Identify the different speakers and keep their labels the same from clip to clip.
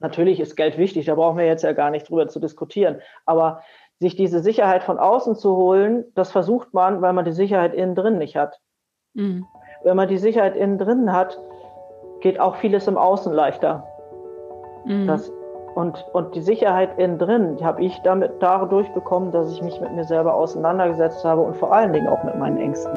Speaker 1: Natürlich ist Geld wichtig, da brauchen wir jetzt ja gar nicht drüber zu diskutieren. Aber sich diese Sicherheit von außen zu holen, das versucht man, weil man die Sicherheit innen drin nicht hat. Mhm. Wenn man die Sicherheit innen drin hat, geht auch vieles im Außen leichter. Mhm. Das, und, und die Sicherheit innen drin, habe ich damit dadurch bekommen, dass ich mich mit mir selber auseinandergesetzt habe und vor allen Dingen auch mit meinen Ängsten.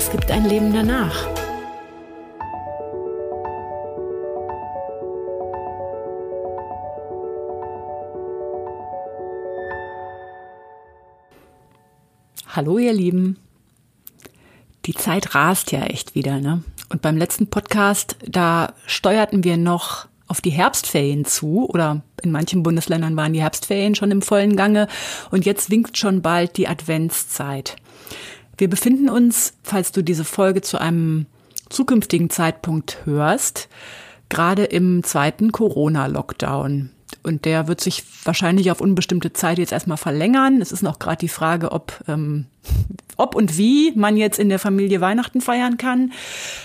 Speaker 2: es gibt ein Leben danach. Hallo ihr Lieben. Die Zeit rast ja echt wieder, ne? Und beim letzten Podcast, da steuerten wir noch auf die Herbstferien zu oder in manchen Bundesländern waren die Herbstferien schon im vollen Gange und jetzt winkt schon bald die Adventszeit. Wir befinden uns, falls du diese Folge zu einem zukünftigen Zeitpunkt hörst, gerade im zweiten Corona-Lockdown. Und der wird sich wahrscheinlich auf unbestimmte Zeit jetzt erstmal verlängern. Es ist noch gerade die Frage, ob, ähm, ob und wie man jetzt in der Familie Weihnachten feiern kann.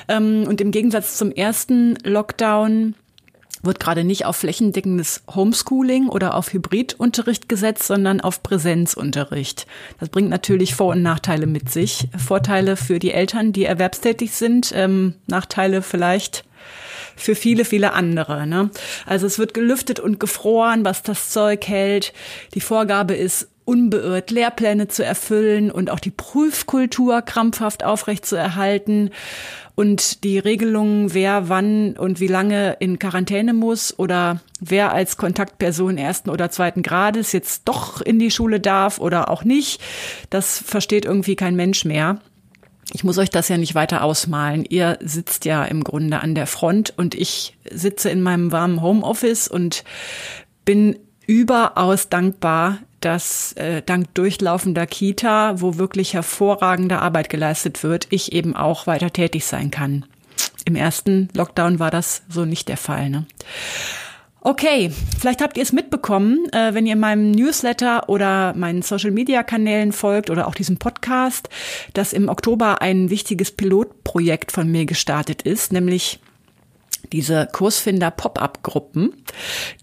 Speaker 2: Ähm, und im Gegensatz zum ersten Lockdown wird gerade nicht auf flächendeckendes Homeschooling oder auf Hybridunterricht gesetzt, sondern auf Präsenzunterricht. Das bringt natürlich Vor- und Nachteile mit sich. Vorteile für die Eltern, die erwerbstätig sind, ähm, Nachteile vielleicht für viele, viele andere. Ne? Also es wird gelüftet und gefroren, was das Zeug hält. Die Vorgabe ist, unbeirrt Lehrpläne zu erfüllen und auch die Prüfkultur krampfhaft aufrechtzuerhalten und die Regelungen, wer wann und wie lange in Quarantäne muss oder wer als Kontaktperson ersten oder zweiten Grades jetzt doch in die Schule darf oder auch nicht, das versteht irgendwie kein Mensch mehr. Ich muss euch das ja nicht weiter ausmalen. Ihr sitzt ja im Grunde an der Front und ich sitze in meinem warmen Homeoffice und bin überaus dankbar, dass äh, dank durchlaufender Kita, wo wirklich hervorragende Arbeit geleistet wird, ich eben auch weiter tätig sein kann. Im ersten Lockdown war das so nicht der Fall. Ne? Okay, vielleicht habt ihr es mitbekommen, äh, wenn ihr meinem Newsletter oder meinen Social-Media-Kanälen folgt oder auch diesem Podcast, dass im Oktober ein wichtiges Pilotprojekt von mir gestartet ist, nämlich diese Kursfinder Pop-up-Gruppen,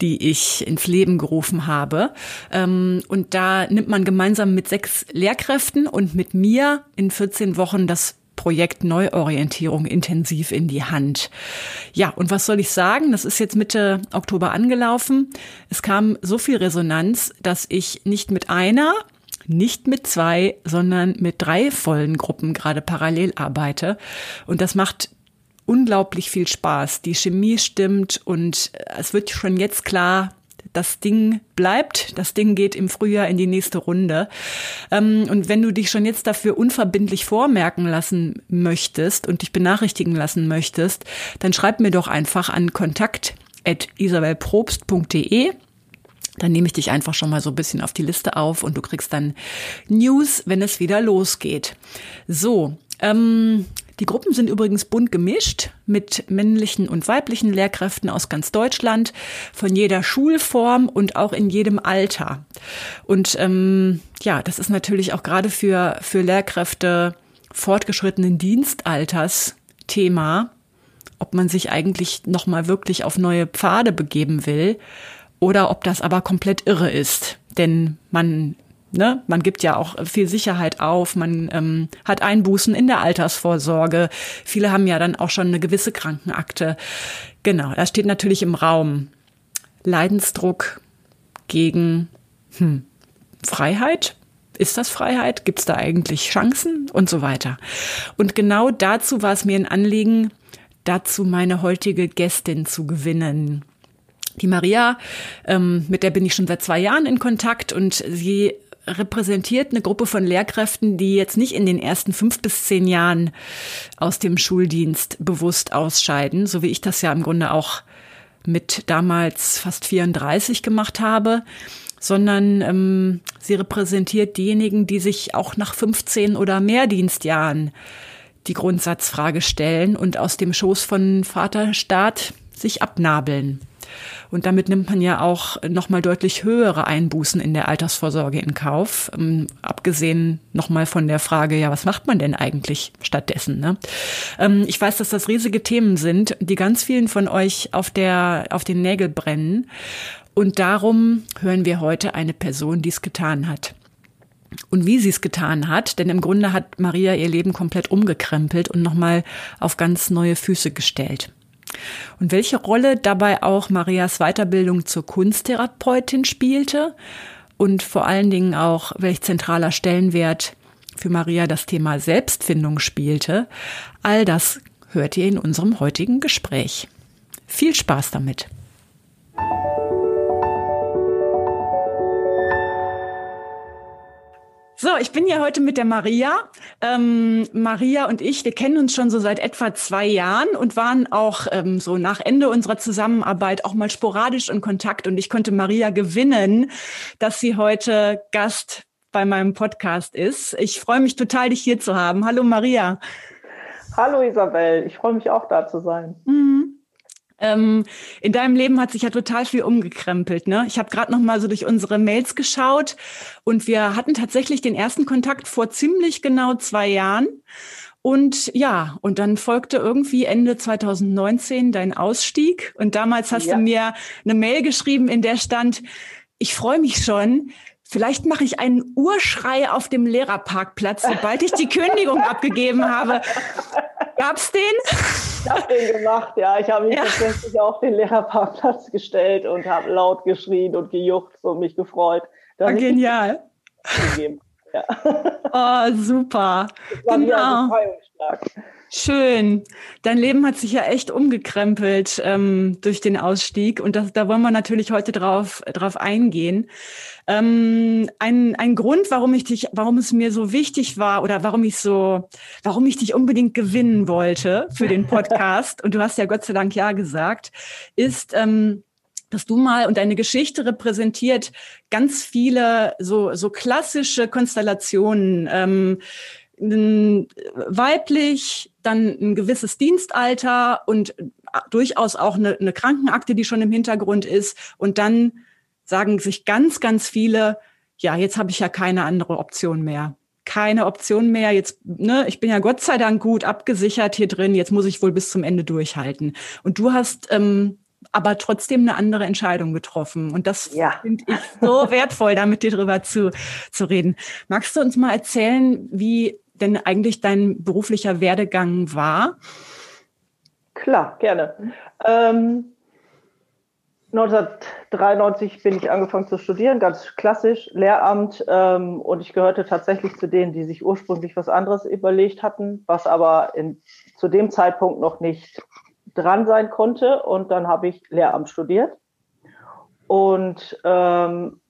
Speaker 2: die ich ins Leben gerufen habe. Ähm, und da nimmt man gemeinsam mit sechs Lehrkräften und mit mir in 14 Wochen das Projekt Neuorientierung intensiv in die Hand. Ja, und was soll ich sagen? Das ist jetzt Mitte Oktober angelaufen. Es kam so viel Resonanz, dass ich nicht mit einer, nicht mit zwei, sondern mit drei vollen Gruppen gerade parallel arbeite. Und das macht unglaublich viel Spaß. Die Chemie stimmt und es wird schon jetzt klar, das Ding bleibt, das Ding geht im Frühjahr in die nächste Runde. Ähm, und wenn du dich schon jetzt dafür unverbindlich vormerken lassen möchtest und dich benachrichtigen lassen möchtest, dann schreib mir doch einfach an kontakt.isabelprobst.de. Dann nehme ich dich einfach schon mal so ein bisschen auf die Liste auf und du kriegst dann News, wenn es wieder losgeht. So, ähm, die Gruppen sind übrigens bunt gemischt mit männlichen und weiblichen Lehrkräften aus ganz Deutschland, von jeder Schulform und auch in jedem Alter. Und ähm, ja, das ist natürlich auch gerade für, für Lehrkräfte fortgeschrittenen Dienstalters Thema, ob man sich eigentlich nochmal wirklich auf neue Pfade begeben will oder ob das aber komplett irre ist. Denn man Ne? Man gibt ja auch viel Sicherheit auf, man ähm, hat Einbußen in der Altersvorsorge. Viele haben ja dann auch schon eine gewisse Krankenakte. Genau, das steht natürlich im Raum. Leidensdruck gegen hm, Freiheit. Ist das Freiheit? Gibt es da eigentlich Chancen und so weiter? Und genau dazu war es mir ein Anliegen, dazu meine heutige Gästin zu gewinnen. Die Maria, ähm, mit der bin ich schon seit zwei Jahren in Kontakt und sie repräsentiert eine Gruppe von Lehrkräften, die jetzt nicht in den ersten fünf bis zehn Jahren aus dem Schuldienst bewusst ausscheiden, so wie ich das ja im Grunde auch mit damals fast 34 gemacht habe, sondern ähm, sie repräsentiert diejenigen, die sich auch nach 15 oder mehr Dienstjahren die Grundsatzfrage stellen und aus dem Schoß von Vaterstaat sich abnabeln. Und damit nimmt man ja auch nochmal deutlich höhere Einbußen in der Altersvorsorge in Kauf. Ähm, abgesehen nochmal von der Frage, ja, was macht man denn eigentlich stattdessen? Ne? Ähm, ich weiß, dass das riesige Themen sind, die ganz vielen von euch auf der, auf den Nägel brennen. Und darum hören wir heute eine Person, die es getan hat und wie sie es getan hat, denn im Grunde hat Maria ihr Leben komplett umgekrempelt und nochmal auf ganz neue Füße gestellt. Und welche Rolle dabei auch Marias Weiterbildung zur Kunsttherapeutin spielte und vor allen Dingen auch welch zentraler Stellenwert für Maria das Thema Selbstfindung spielte, all das hört ihr in unserem heutigen Gespräch. Viel Spaß damit! So, ich bin ja heute mit der Maria. Ähm, Maria und ich, wir kennen uns schon so seit etwa zwei Jahren und waren auch ähm, so nach Ende unserer Zusammenarbeit auch mal sporadisch in Kontakt. Und ich konnte Maria gewinnen, dass sie heute Gast bei meinem Podcast ist. Ich freue mich total, dich hier zu haben. Hallo Maria.
Speaker 1: Hallo Isabel, ich freue mich auch da zu sein.
Speaker 2: Mhm. Ähm, in deinem Leben hat sich ja total viel umgekrempelt. Ne? Ich habe gerade noch mal so durch unsere Mails geschaut und wir hatten tatsächlich den ersten Kontakt vor ziemlich genau zwei Jahren. Und ja, und dann folgte irgendwie Ende 2019 dein Ausstieg. Und damals hast ja. du mir eine Mail geschrieben, in der stand, ich freue mich schon, Vielleicht mache ich einen Urschrei auf dem Lehrerparkplatz, sobald ich die Kündigung abgegeben habe. Gab's den?
Speaker 1: Ich habe den gemacht, ja. Ich habe mich ja. tatsächlich auf den Lehrerparkplatz gestellt und habe laut geschrien und gejuckt und mich gefreut.
Speaker 2: Ah, genial. Ja. Oh, super. genau. Schön. Dein Leben hat sich ja echt umgekrempelt ähm, durch den Ausstieg und das, da wollen wir natürlich heute drauf, drauf eingehen. Ähm, ein, ein Grund, warum ich dich, warum es mir so wichtig war oder warum ich so, warum ich dich unbedingt gewinnen wollte für den Podcast und du hast ja Gott sei Dank ja gesagt, ist, ähm, dass du mal und deine Geschichte repräsentiert ganz viele so, so klassische Konstellationen. Ähm, weiblich, dann ein gewisses Dienstalter und durchaus auch eine, eine Krankenakte, die schon im Hintergrund ist. Und dann sagen sich ganz, ganz viele, ja, jetzt habe ich ja keine andere Option mehr. Keine Option mehr. Jetzt, ne, ich bin ja Gott sei Dank gut abgesichert hier drin. Jetzt muss ich wohl bis zum Ende durchhalten. Und du hast ähm, aber trotzdem eine andere Entscheidung getroffen. Und das ja. finde ich so wertvoll, da mit dir drüber zu, zu reden. Magst du uns mal erzählen, wie denn eigentlich dein beruflicher Werdegang war?
Speaker 1: Klar, gerne. Ähm, 1993 bin ich angefangen zu studieren, ganz klassisch, Lehramt. Ähm, und ich gehörte tatsächlich zu denen, die sich ursprünglich was anderes überlegt hatten, was aber in, zu dem Zeitpunkt noch nicht dran sein konnte. Und dann habe ich Lehramt studiert. Und ähm,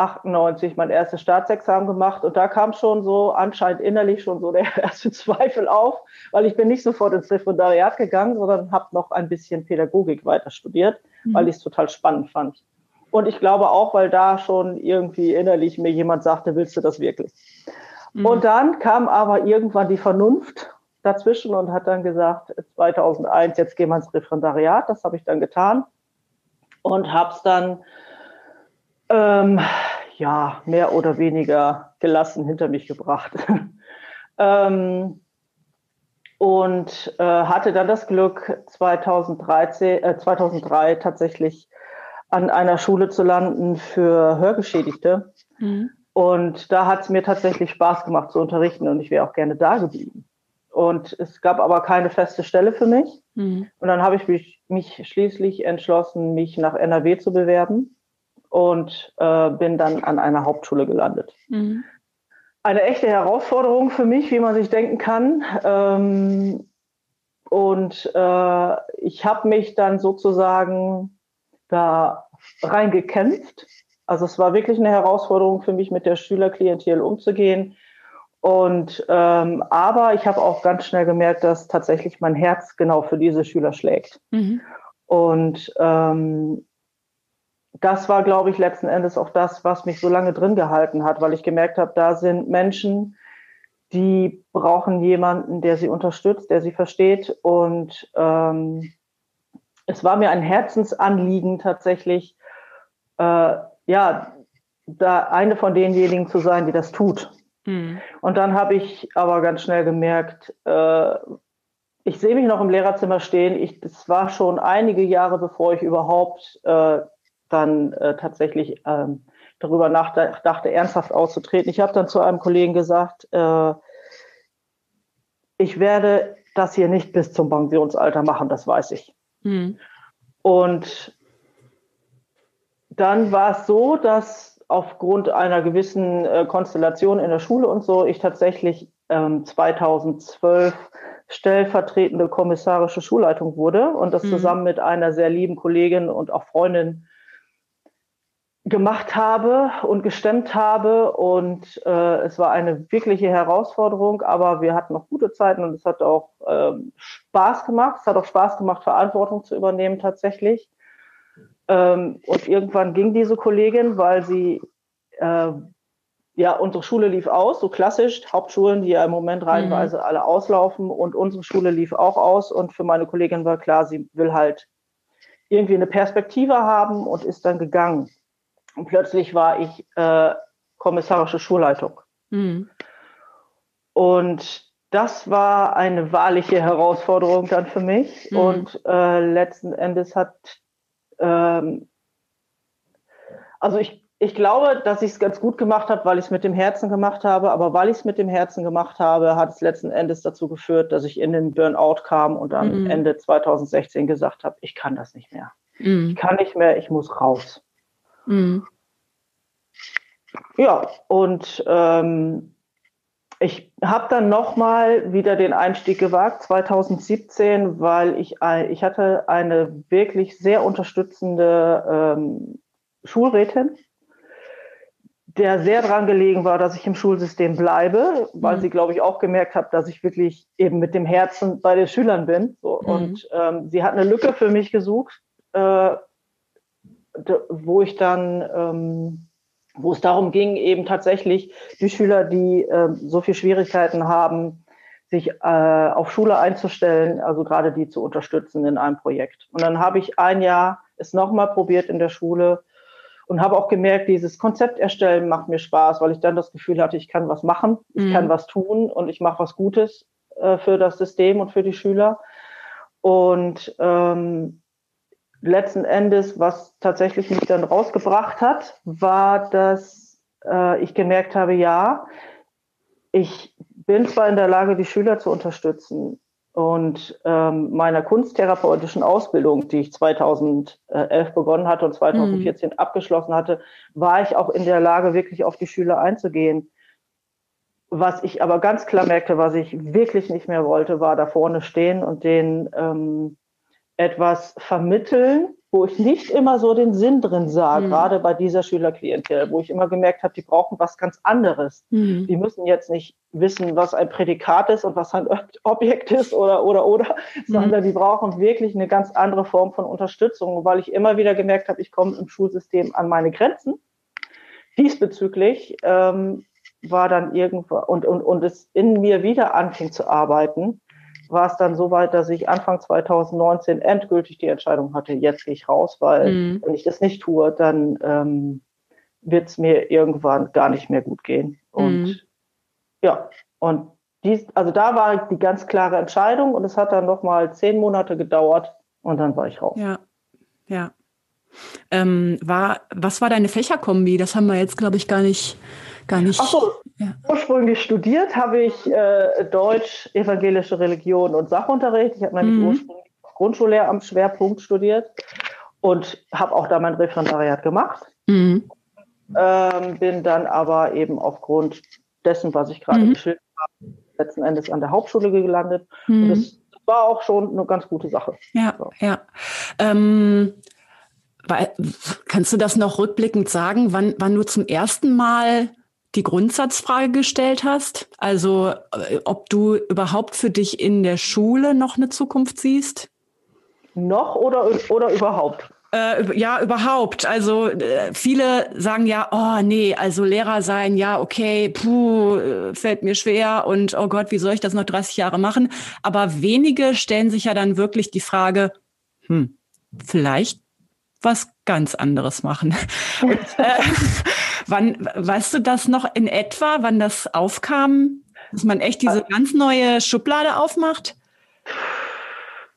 Speaker 1: 98 mein erstes Staatsexamen gemacht und da kam schon so anscheinend innerlich schon so der erste Zweifel auf, weil ich bin nicht sofort ins Referendariat gegangen, sondern habe noch ein bisschen Pädagogik weiter studiert, mhm. weil ich es total spannend fand. Und ich glaube auch, weil da schon irgendwie innerlich mir jemand sagte, willst du das wirklich? Mhm. Und dann kam aber irgendwann die Vernunft dazwischen und hat dann gesagt, 2001, jetzt gehen wir ins Referendariat. Das habe ich dann getan und habe es dann ähm, ja, mehr oder weniger gelassen hinter mich gebracht. ähm, und äh, hatte dann das Glück, 2013, äh, 2003 tatsächlich an einer Schule zu landen für Hörgeschädigte. Mhm. Und da hat es mir tatsächlich Spaß gemacht zu unterrichten und ich wäre auch gerne da geblieben. Und es gab aber keine feste Stelle für mich. Mhm. Und dann habe ich mich, mich schließlich entschlossen, mich nach NRW zu bewerben und äh, bin dann an einer Hauptschule gelandet. Mhm. Eine echte Herausforderung für mich, wie man sich denken kann. Ähm, und äh, ich habe mich dann sozusagen da reingekämpft. Also es war wirklich eine Herausforderung für mich, mit der Schülerklientel umzugehen. Und ähm, aber ich habe auch ganz schnell gemerkt, dass tatsächlich mein Herz genau für diese Schüler schlägt. Mhm. Und ähm, das war, glaube ich, letzten Endes auch das, was mich so lange drin gehalten hat, weil ich gemerkt habe, da sind Menschen, die brauchen jemanden, der sie unterstützt, der sie versteht. Und ähm, es war mir ein Herzensanliegen tatsächlich, äh, ja, da eine von denjenigen zu sein, die das tut. Mhm. Und dann habe ich aber ganz schnell gemerkt, äh, ich sehe mich noch im Lehrerzimmer stehen. Ich, das war schon einige Jahre, bevor ich überhaupt äh, dann äh, tatsächlich ähm, darüber nachdachte, ernsthaft auszutreten. Ich habe dann zu einem Kollegen gesagt, äh, ich werde das hier nicht bis zum Pensionsalter machen, das weiß ich. Mhm. Und dann war es so, dass aufgrund einer gewissen äh, Konstellation in der Schule und so ich tatsächlich ähm, 2012 stellvertretende kommissarische Schulleitung wurde und das mhm. zusammen mit einer sehr lieben Kollegin und auch Freundin gemacht habe und gestemmt habe. Und äh, es war eine wirkliche Herausforderung, aber wir hatten noch gute Zeiten und es hat auch äh, Spaß gemacht. Es hat auch Spaß gemacht, Verantwortung zu übernehmen tatsächlich. Ähm, und irgendwann ging diese Kollegin, weil sie, äh, ja, unsere Schule lief aus, so klassisch, Hauptschulen, die ja im Moment reihenweise mhm. alle auslaufen und unsere Schule lief auch aus. Und für meine Kollegin war klar, sie will halt irgendwie eine Perspektive haben und ist dann gegangen. Und plötzlich war ich äh, kommissarische Schulleitung. Mhm. Und das war eine wahrliche Herausforderung dann für mich. Mhm. Und äh, letzten Endes hat, ähm, also ich, ich glaube, dass ich es ganz gut gemacht habe, weil ich es mit dem Herzen gemacht habe. Aber weil ich es mit dem Herzen gemacht habe, hat es letzten Endes dazu geführt, dass ich in den Burnout kam und dann mhm. Ende 2016 gesagt habe, ich kann das nicht mehr. Mhm. Ich kann nicht mehr, ich muss raus. Mhm. Ja, und ähm, ich habe dann nochmal wieder den Einstieg gewagt, 2017, weil ich, ich hatte eine wirklich sehr unterstützende ähm, Schulrätin, der sehr dran gelegen war, dass ich im Schulsystem bleibe, weil mhm. sie, glaube ich, auch gemerkt hat, dass ich wirklich eben mit dem Herzen bei den Schülern bin. So. Mhm. Und ähm, sie hat eine Lücke für mich gesucht, äh, wo ich dann, ähm, wo es darum ging, eben tatsächlich die Schüler, die äh, so viel Schwierigkeiten haben, sich äh, auf Schule einzustellen, also gerade die zu unterstützen in einem Projekt. Und dann habe ich ein Jahr es nochmal probiert in der Schule und habe auch gemerkt, dieses Konzept erstellen macht mir Spaß, weil ich dann das Gefühl hatte, ich kann was machen, ich mhm. kann was tun und ich mache was Gutes äh, für das System und für die Schüler. Und ähm, letzten Endes, was tatsächlich mich dann rausgebracht hat, war, dass äh, ich gemerkt habe, ja, ich bin zwar in der Lage, die Schüler zu unterstützen und ähm, meiner kunsttherapeutischen Ausbildung, die ich 2011 begonnen hatte und 2014 mhm. abgeschlossen hatte, war ich auch in der Lage, wirklich auf die Schüler einzugehen. Was ich aber ganz klar merkte, was ich wirklich nicht mehr wollte, war da vorne stehen und den ähm, etwas vermitteln, wo ich nicht immer so den Sinn drin sah, mhm. gerade bei dieser Schülerklientel, wo ich immer gemerkt habe, die brauchen was ganz anderes. Mhm. Die müssen jetzt nicht wissen, was ein Prädikat ist und was ein Objekt ist oder, oder, oder, mhm. sondern die brauchen wirklich eine ganz andere Form von Unterstützung, weil ich immer wieder gemerkt habe, ich komme im Schulsystem an meine Grenzen. Diesbezüglich ähm, war dann irgendwo und, und, und es in mir wieder anfing zu arbeiten, war es dann so weit, dass ich Anfang 2019 endgültig die Entscheidung hatte, jetzt gehe ich raus, weil mhm. wenn ich das nicht tue, dann ähm, wird es mir irgendwann gar nicht mehr gut gehen. Und mhm. ja, und dies, also da war die ganz klare Entscheidung und es hat dann nochmal zehn Monate gedauert und dann war ich raus.
Speaker 2: Ja, ja. Ähm, war, was war deine Fächerkombi? Das haben wir jetzt, glaube ich, gar nicht gar nicht.
Speaker 1: Ach so, ja. ursprünglich studiert habe ich äh, Deutsch, evangelische Religion und Sachunterricht. Ich habe nämlich mhm. ursprünglich Grundschullehramt Schwerpunkt studiert und habe auch da mein Referendariat gemacht. Mhm. Ähm, bin dann aber eben aufgrund dessen, was ich gerade mhm. geschildert habe, letzten Endes an der Hauptschule gelandet. Und das, mhm. das war auch schon eine ganz gute Sache.
Speaker 2: Ja, so. ja. Ähm, Kannst du das noch rückblickend sagen, wann, wann du zum ersten Mal die Grundsatzfrage gestellt hast? Also äh, ob du überhaupt für dich in der Schule noch eine Zukunft siehst?
Speaker 1: Noch oder, oder überhaupt?
Speaker 2: Äh, ja, überhaupt. Also äh, viele sagen ja, oh nee, also Lehrer sein, ja, okay, puh, äh, fällt mir schwer und oh Gott, wie soll ich das noch 30 Jahre machen? Aber wenige stellen sich ja dann wirklich die Frage, hm, vielleicht was ganz anderes machen. Und, äh, wann, weißt du das noch in etwa, wann das aufkam, dass man echt diese ganz neue Schublade aufmacht?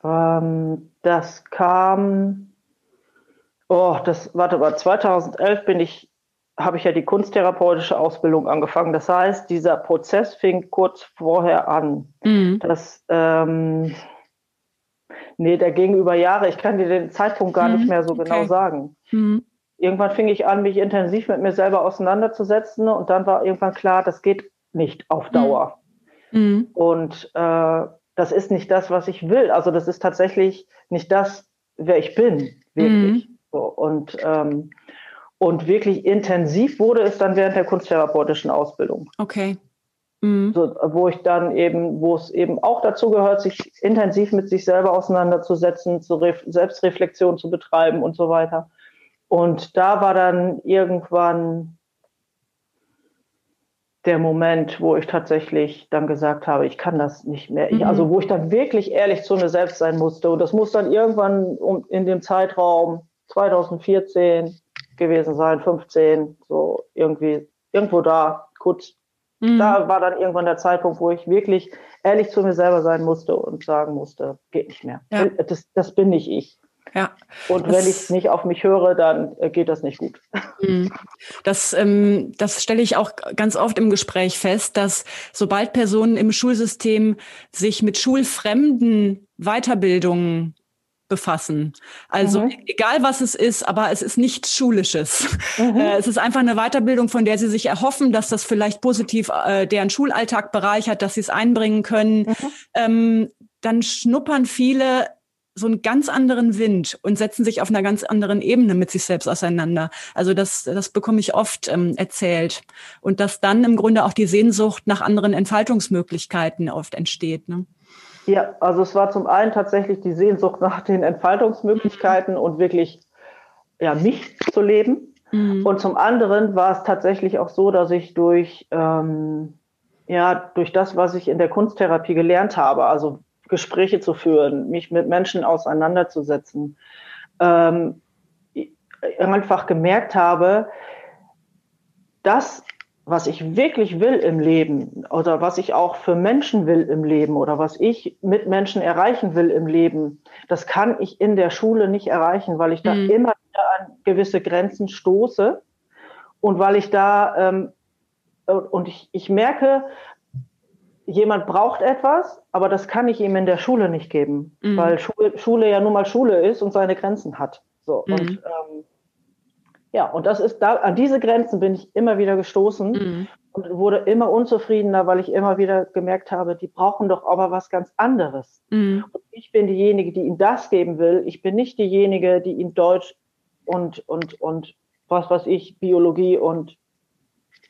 Speaker 1: Ähm, das kam, oh, das, warte mal, 2011 bin ich, habe ich ja die kunsttherapeutische Ausbildung angefangen. Das heißt, dieser Prozess fing kurz vorher an. Mhm. Das, ähm, Nee, der ging über Jahre. Ich kann dir den Zeitpunkt gar hm, nicht mehr so okay. genau sagen. Hm. Irgendwann fing ich an, mich intensiv mit mir selber auseinanderzusetzen und dann war irgendwann klar, das geht nicht auf hm. Dauer. Hm. Und äh, das ist nicht das, was ich will. Also das ist tatsächlich nicht das, wer ich bin, wirklich. Hm. So, und, ähm, und wirklich intensiv wurde es dann während der kunsttherapeutischen Ausbildung.
Speaker 2: Okay.
Speaker 1: Mhm. So, wo ich dann eben, wo es eben auch dazu gehört, sich intensiv mit sich selber auseinanderzusetzen, zu Re Selbstreflexion zu betreiben und so weiter. Und da war dann irgendwann der Moment, wo ich tatsächlich dann gesagt habe, ich kann das nicht mehr. Ich, also mhm. wo ich dann wirklich ehrlich zu mir selbst sein musste. Und das muss dann irgendwann um, in dem Zeitraum 2014 gewesen sein, 15, so irgendwie, irgendwo da, kurz Mhm. Da war dann irgendwann der Zeitpunkt, wo ich wirklich ehrlich zu mir selber sein musste und sagen musste, geht nicht mehr. Ja. Das, das bin nicht ich. Ja. Und wenn ich nicht auf mich höre, dann äh, geht das nicht gut.
Speaker 2: Mhm. Das, ähm, das stelle ich auch ganz oft im Gespräch fest, dass sobald Personen im Schulsystem sich mit schulfremden Weiterbildungen befassen. Also mhm. egal was es ist, aber es ist nichts Schulisches. Mhm. Äh, es ist einfach eine Weiterbildung, von der sie sich erhoffen, dass das vielleicht positiv äh, deren Schulalltag bereichert, dass sie es einbringen können. Mhm. Ähm, dann schnuppern viele so einen ganz anderen Wind und setzen sich auf einer ganz anderen Ebene mit sich selbst auseinander. Also das, das bekomme ich oft ähm, erzählt. Und dass dann im Grunde auch die Sehnsucht nach anderen Entfaltungsmöglichkeiten oft entsteht. Ne?
Speaker 1: Ja, also es war zum einen tatsächlich die Sehnsucht nach den Entfaltungsmöglichkeiten und wirklich ja, mich zu leben. Mhm. Und zum anderen war es tatsächlich auch so, dass ich durch, ähm, ja, durch das, was ich in der Kunsttherapie gelernt habe, also Gespräche zu führen, mich mit Menschen auseinanderzusetzen, ähm, einfach gemerkt habe, dass was ich wirklich will im Leben oder was ich auch für Menschen will im Leben oder was ich mit Menschen erreichen will im Leben, das kann ich in der Schule nicht erreichen, weil ich da mhm. immer wieder an gewisse Grenzen stoße und weil ich da ähm, und ich, ich merke, jemand braucht etwas, aber das kann ich ihm in der Schule nicht geben, mhm. weil Schule, Schule ja nun mal Schule ist und seine Grenzen hat. So mhm. und ähm, ja, und das ist da, an diese Grenzen bin ich immer wieder gestoßen mhm. und wurde immer unzufriedener, weil ich immer wieder gemerkt habe, die brauchen doch aber was ganz anderes. Mhm. Und ich bin diejenige, die ihnen das geben will. Ich bin nicht diejenige, die ihnen Deutsch und, und, und was weiß ich, Biologie und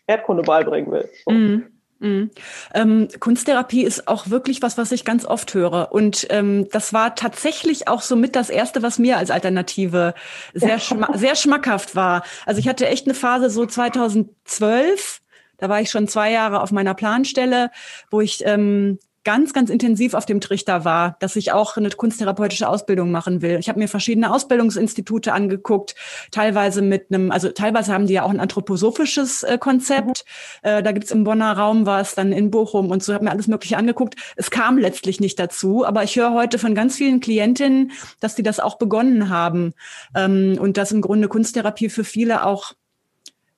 Speaker 1: Erdkunde beibringen will. Mhm.
Speaker 2: Mhm. Ähm, Kunsttherapie ist auch wirklich was, was ich ganz oft höre. Und ähm, das war tatsächlich auch so mit das Erste, was mir als Alternative sehr, schma sehr schmackhaft war. Also ich hatte echt eine Phase so 2012, da war ich schon zwei Jahre auf meiner Planstelle, wo ich ähm, ganz, ganz intensiv auf dem Trichter war, dass ich auch eine kunsttherapeutische Ausbildung machen will. Ich habe mir verschiedene Ausbildungsinstitute angeguckt, teilweise mit einem, also teilweise haben die ja auch ein anthroposophisches äh, Konzept. Mhm. Äh, da gibt's im Bonner Raum was, dann in Bochum und so, habe mir alles Mögliche angeguckt. Es kam letztlich nicht dazu, aber ich höre heute von ganz vielen Klientinnen, dass die das auch begonnen haben ähm, und dass im Grunde Kunsttherapie für viele auch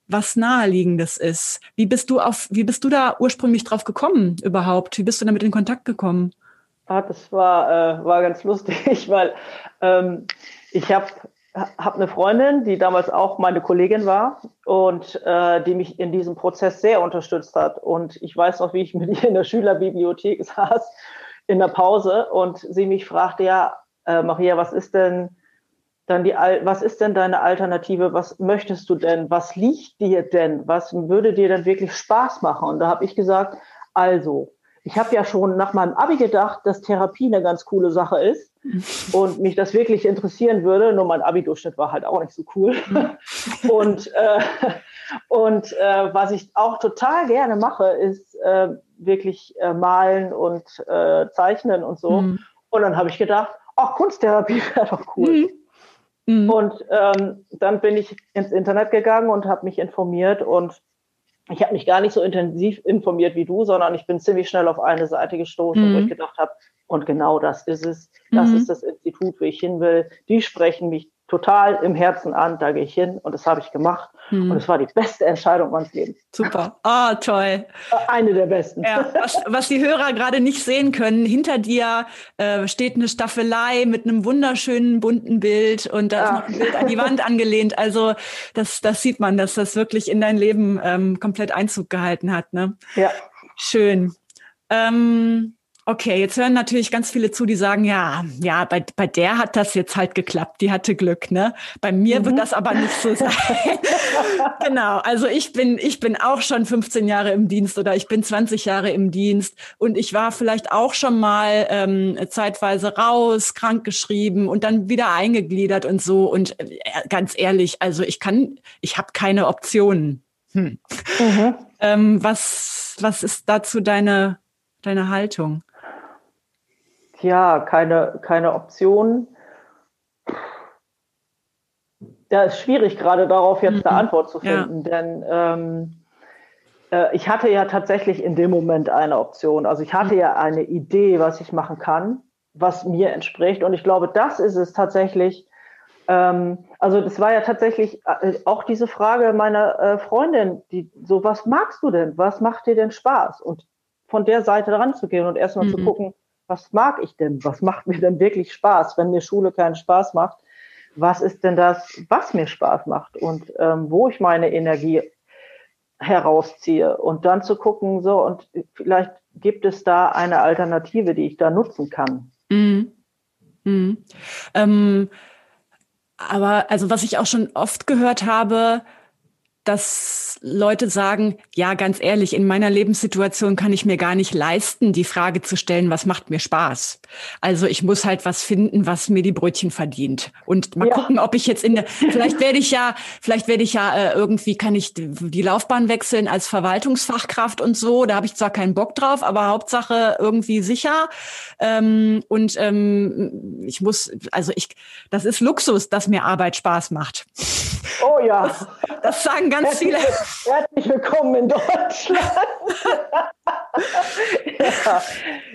Speaker 2: was naheliegendes ist. Wie bist du auf, wie bist du da ursprünglich drauf gekommen überhaupt? Wie bist du damit in Kontakt gekommen?
Speaker 1: Ah, das war, äh, war ganz lustig, weil ähm, ich habe hab eine Freundin, die damals auch meine Kollegin war und äh, die mich in diesem Prozess sehr unterstützt hat. Und ich weiß noch, wie ich mit ihr in der Schülerbibliothek saß in der Pause und sie mich fragte, ja, äh, Maria, was ist denn, dann die, was ist denn deine Alternative? Was möchtest du denn? Was liegt dir denn? Was würde dir denn wirklich Spaß machen? Und da habe ich gesagt, also, ich habe ja schon nach meinem Abi gedacht, dass Therapie eine ganz coole Sache ist und mich das wirklich interessieren würde. Nur mein Abi-Durchschnitt war halt auch nicht so cool. Mhm. und äh, und äh, was ich auch total gerne mache, ist äh, wirklich äh, malen und äh, zeichnen und so. Mhm. Und dann habe ich gedacht, ach, Kunsttherapie wäre doch cool. Mhm. Mhm. Und ähm, dann bin ich ins Internet gegangen und habe mich informiert und ich habe mich gar nicht so intensiv informiert wie du, sondern ich bin ziemlich schnell auf eine Seite gestoßen, mhm. wo ich gedacht habe, und genau das ist es. Das mhm. ist das Institut, wo ich hin will. Die sprechen mich total im Herzen an, da gehe ich hin und das habe ich gemacht. Hm. Und es war die beste Entscheidung meines Lebens.
Speaker 2: Super. Ah, oh, toll.
Speaker 1: Eine der besten.
Speaker 2: Ja, was, was die Hörer gerade nicht sehen können, hinter dir äh, steht eine Staffelei mit einem wunderschönen bunten Bild und da ja. ist noch ein Bild an die Wand angelehnt. Also das, das sieht man, dass das wirklich in dein Leben ähm, komplett Einzug gehalten hat. Ne?
Speaker 1: Ja.
Speaker 2: Schön. Ähm, Okay, jetzt hören natürlich ganz viele zu, die sagen, ja, ja, bei, bei der hat das jetzt halt geklappt, die hatte Glück, ne? Bei mir mhm. wird das aber nicht so sein. genau, also ich bin, ich bin auch schon 15 Jahre im Dienst oder ich bin 20 Jahre im Dienst und ich war vielleicht auch schon mal ähm, zeitweise raus, krank geschrieben und dann wieder eingegliedert und so. Und äh, ganz ehrlich, also ich kann, ich habe keine Optionen. Hm. Mhm. Ähm, was, was ist dazu deine, deine Haltung?
Speaker 1: Ja, keine, keine Option. Da ist schwierig, gerade darauf jetzt eine mhm. Antwort zu finden, ja. denn ähm, äh, ich hatte ja tatsächlich in dem Moment eine Option. Also ich hatte ja eine Idee, was ich machen kann, was mir entspricht. Und ich glaube, das ist es tatsächlich. Ähm, also das war ja tatsächlich äh, auch diese Frage meiner äh, Freundin, die so, was magst du denn? Was macht dir denn Spaß? Und von der Seite ranzugehen und erstmal mhm. zu gucken, was mag ich denn? Was macht mir denn wirklich Spaß, wenn mir Schule keinen Spaß macht? Was ist denn das, was mir Spaß macht und ähm, wo ich meine Energie herausziehe und dann zu gucken, so und vielleicht gibt es da eine Alternative, die ich da nutzen kann. Mhm.
Speaker 2: Mhm. Ähm, aber also was ich auch schon oft gehört habe, dass Leute sagen, ja, ganz ehrlich, in meiner Lebenssituation kann ich mir gar nicht leisten, die Frage zu stellen, was macht mir Spaß? Also ich muss halt was finden, was mir die Brötchen verdient. Und mal ja. gucken, ob ich jetzt in der, vielleicht werde ich ja, vielleicht werde ich ja äh, irgendwie, kann ich die Laufbahn wechseln als Verwaltungsfachkraft und so. Da habe ich zwar keinen Bock drauf, aber Hauptsache irgendwie sicher. Ähm, und ähm, ich muss, also ich, das ist Luxus, dass mir Arbeit Spaß macht.
Speaker 1: Oh ja.
Speaker 2: Das, das sagen ganz herzlich, viele.
Speaker 1: Herzlich willkommen in Deutschland. ja.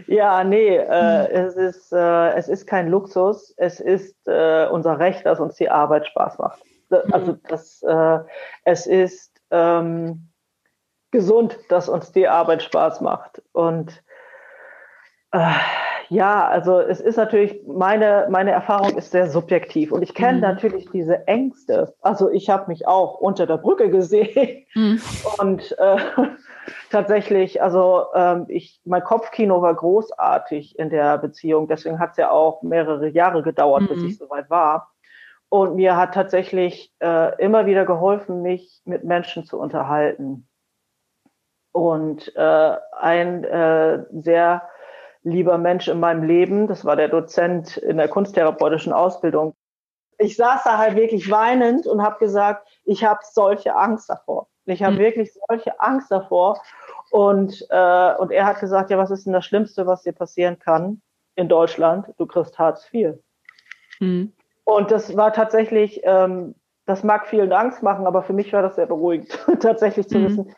Speaker 1: ja, nee, äh, es, ist, äh, es ist kein Luxus. Es ist äh, unser Recht, dass uns die Arbeit Spaß macht. Also das, äh, es ist ähm, gesund, dass uns die Arbeit Spaß macht. Und äh, ja, also es ist natürlich, meine, meine Erfahrung ist sehr subjektiv und ich kenne mhm. natürlich diese Ängste. Also ich habe mich auch unter der Brücke gesehen mhm. und äh, tatsächlich, also ähm, ich, mein Kopfkino war großartig in der Beziehung, deswegen hat es ja auch mehrere Jahre gedauert, mhm. bis ich soweit war. Und mir hat tatsächlich äh, immer wieder geholfen, mich mit Menschen zu unterhalten. Und äh, ein äh, sehr lieber Mensch in meinem Leben. Das war der Dozent in der kunsttherapeutischen Ausbildung. Ich saß da halt wirklich weinend und habe gesagt, ich habe solche Angst davor. Ich habe mhm. wirklich solche Angst davor. Und, äh, und er hat gesagt, ja, was ist denn das Schlimmste, was dir passieren kann in Deutschland? Du kriegst Hartz IV. Mhm. Und das war tatsächlich, ähm, das mag vielen Angst machen, aber für mich war das sehr beruhigend, tatsächlich zu mhm. wissen,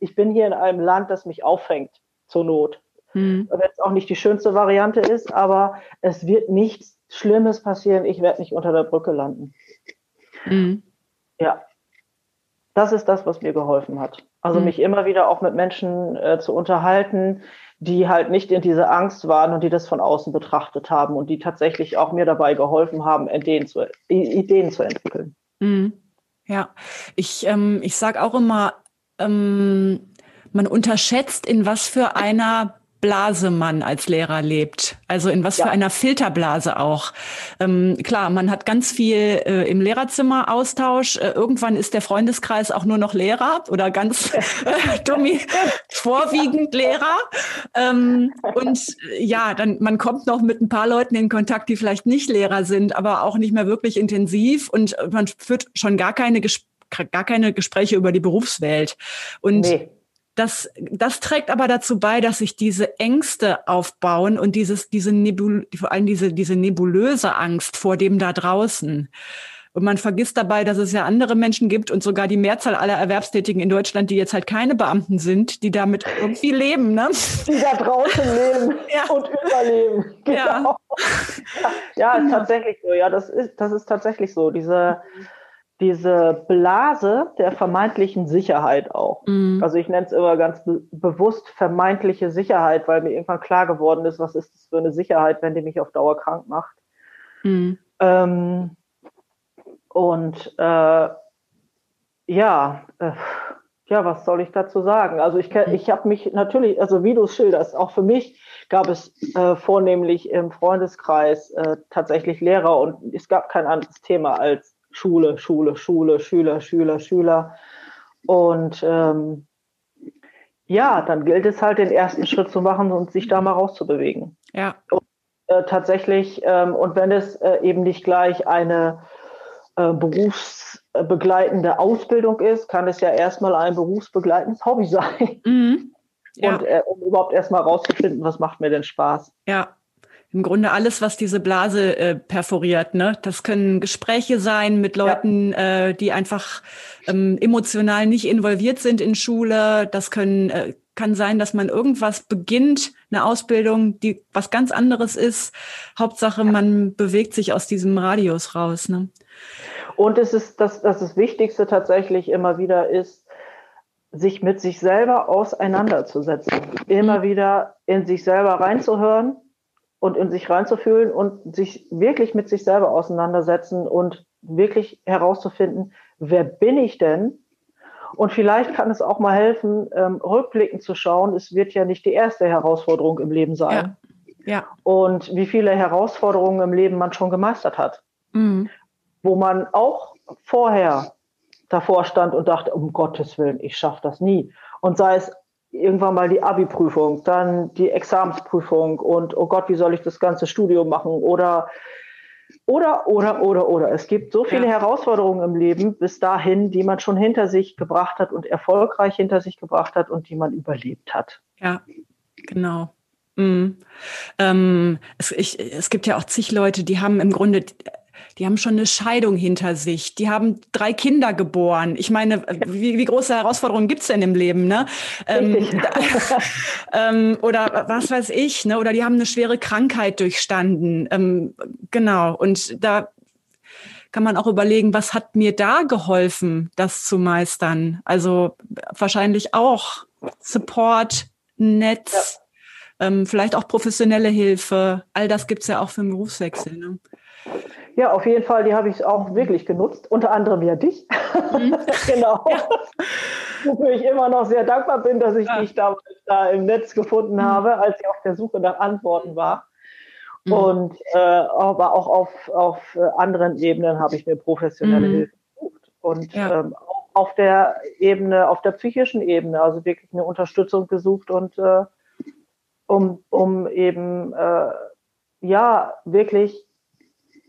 Speaker 1: ich bin hier in einem Land, das mich auffängt zur Not. Hm. Wenn es auch nicht die schönste Variante ist, aber es wird nichts Schlimmes passieren. Ich werde nicht unter der Brücke landen. Hm. Ja. Das ist das, was mir geholfen hat. Also hm. mich immer wieder auch mit Menschen äh, zu unterhalten, die halt nicht in diese Angst waren und die das von außen betrachtet haben und die tatsächlich auch mir dabei geholfen haben, Ideen zu, Ideen zu entwickeln.
Speaker 2: Hm. Ja, ich, ähm, ich sage auch immer, ähm, man unterschätzt, in was für einer Blase man als Lehrer lebt. Also in was ja. für einer Filterblase auch. Ähm, klar, man hat ganz viel äh, im Lehrerzimmer Austausch. Äh, irgendwann ist der Freundeskreis auch nur noch Lehrer oder ganz äh, dummi, vorwiegend Lehrer. Ähm, und äh, ja, dann man kommt noch mit ein paar Leuten in Kontakt, die vielleicht nicht Lehrer sind, aber auch nicht mehr wirklich intensiv und man führt schon gar keine Gespräche gar keine Gespräche über die Berufswelt. Und nee das, das trägt aber dazu bei, dass sich diese Ängste aufbauen und dieses, diese Nebul, vor allem diese, diese nebulöse Angst vor dem da draußen. Und man vergisst dabei, dass es ja andere Menschen gibt und sogar die Mehrzahl aller Erwerbstätigen in Deutschland, die jetzt halt keine Beamten sind, die damit irgendwie leben, ne?
Speaker 1: Die da draußen leben ja. und überleben. Genau. Ja. ja, ist tatsächlich so. Ja, das ist, das ist tatsächlich so. Diese, diese Blase der vermeintlichen Sicherheit auch. Mhm. Also ich nenne es immer ganz be bewusst vermeintliche Sicherheit, weil mir irgendwann klar geworden ist, was ist das für eine Sicherheit, wenn die mich auf Dauer krank macht. Mhm. Ähm, und äh, ja, äh, ja, was soll ich dazu sagen? Also ich, ich habe mich natürlich, also wie du es schilderst, auch für mich gab es äh, vornehmlich im Freundeskreis äh, tatsächlich Lehrer und es gab kein anderes Thema als Schule, Schule, Schule, Schüler, Schüler, Schüler. Und ähm, ja, dann gilt es halt, den ersten Schritt zu machen und sich da mal rauszubewegen.
Speaker 2: Ja.
Speaker 1: Und, äh, tatsächlich, ähm, und wenn es äh, eben nicht gleich eine äh, berufsbegleitende Ausbildung ist, kann es ja erstmal ein berufsbegleitendes Hobby sein. Mhm. Ja. Und äh, um überhaupt erstmal rauszufinden, was macht mir denn Spaß.
Speaker 2: Ja, im Grunde alles, was diese Blase äh, perforiert. Ne? Das können Gespräche sein mit Leuten, ja. äh, die einfach ähm, emotional nicht involviert sind in Schule. Das können äh, kann sein, dass man irgendwas beginnt, eine Ausbildung, die was ganz anderes ist. Hauptsache, man bewegt sich aus diesem Radius raus. Ne?
Speaker 1: Und es ist das, das, das Wichtigste tatsächlich immer wieder ist, sich mit sich selber auseinanderzusetzen. Immer mhm. wieder in sich selber reinzuhören und in sich reinzufühlen und sich wirklich mit sich selber auseinandersetzen und wirklich herauszufinden, wer bin ich denn? Und vielleicht kann es auch mal helfen, ähm, rückblickend zu schauen. Es wird ja nicht die erste Herausforderung im Leben sein.
Speaker 2: Ja. ja.
Speaker 1: Und wie viele Herausforderungen im Leben man schon gemeistert hat. Mhm. Wo man auch vorher davor stand und dachte, um Gottes Willen, ich schaffe das nie. Und sei es irgendwann mal die Abi-Prüfung, dann die Examensprüfung und oh Gott, wie soll ich das ganze Studium machen oder oder, oder, oder, oder. Es gibt so viele ja. Herausforderungen im Leben bis dahin, die man schon hinter sich gebracht hat und erfolgreich hinter sich gebracht hat und die man überlebt hat.
Speaker 2: Ja, genau. Mhm. Ähm, es, ich, es gibt ja auch zig Leute, die haben im Grunde die haben schon eine Scheidung hinter sich, die haben drei Kinder geboren. Ich meine, wie, wie große Herausforderungen gibt's denn im Leben, ne? Ähm, ähm, oder was weiß ich, ne? Oder die haben eine schwere Krankheit durchstanden. Ähm, genau. Und da kann man auch überlegen, was hat mir da geholfen, das zu meistern? Also wahrscheinlich auch Support, Netz, ja. ähm, vielleicht auch professionelle Hilfe. All das gibt's ja auch für den Berufswechsel. Ne?
Speaker 1: Ja, auf jeden Fall, die habe ich auch wirklich genutzt, unter anderem ja dich. Mhm. genau. Ja. Wofür ich immer noch sehr dankbar bin, dass ich ja. dich damals da im Netz gefunden mhm. habe, als ich auf der Suche nach Antworten war. Mhm. Und äh, aber auch auf, auf anderen Ebenen habe ich mir professionelle mhm. Hilfe gesucht. Und ja. ähm, auf der Ebene, auf der psychischen Ebene, also wirklich eine Unterstützung gesucht und äh, um, um eben äh, ja wirklich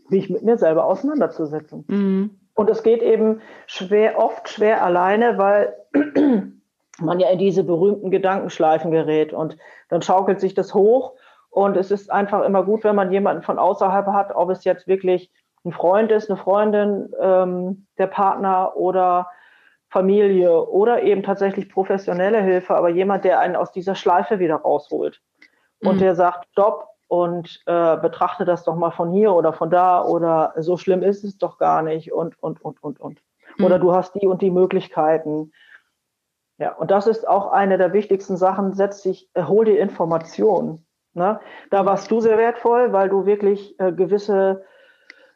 Speaker 1: mich mit mir selber auseinanderzusetzen. Mhm. Und es geht eben schwer, oft schwer alleine, weil man ja in diese berühmten Gedankenschleifen gerät und dann schaukelt sich das hoch und es ist einfach immer gut, wenn man jemanden von außerhalb hat, ob es jetzt wirklich ein Freund ist, eine Freundin, ähm, der Partner oder Familie oder eben tatsächlich professionelle Hilfe, aber jemand, der einen aus dieser Schleife wieder rausholt und mhm. der sagt, stopp, und äh, betrachte das doch mal von hier oder von da oder so schlimm ist es doch gar nicht und, und, und, und, und. Mhm. Oder du hast die und die Möglichkeiten. Ja, und das ist auch eine der wichtigsten Sachen. Setz dich, äh, hol dir Informationen. Ne? Da warst du sehr wertvoll, weil du wirklich äh, gewisse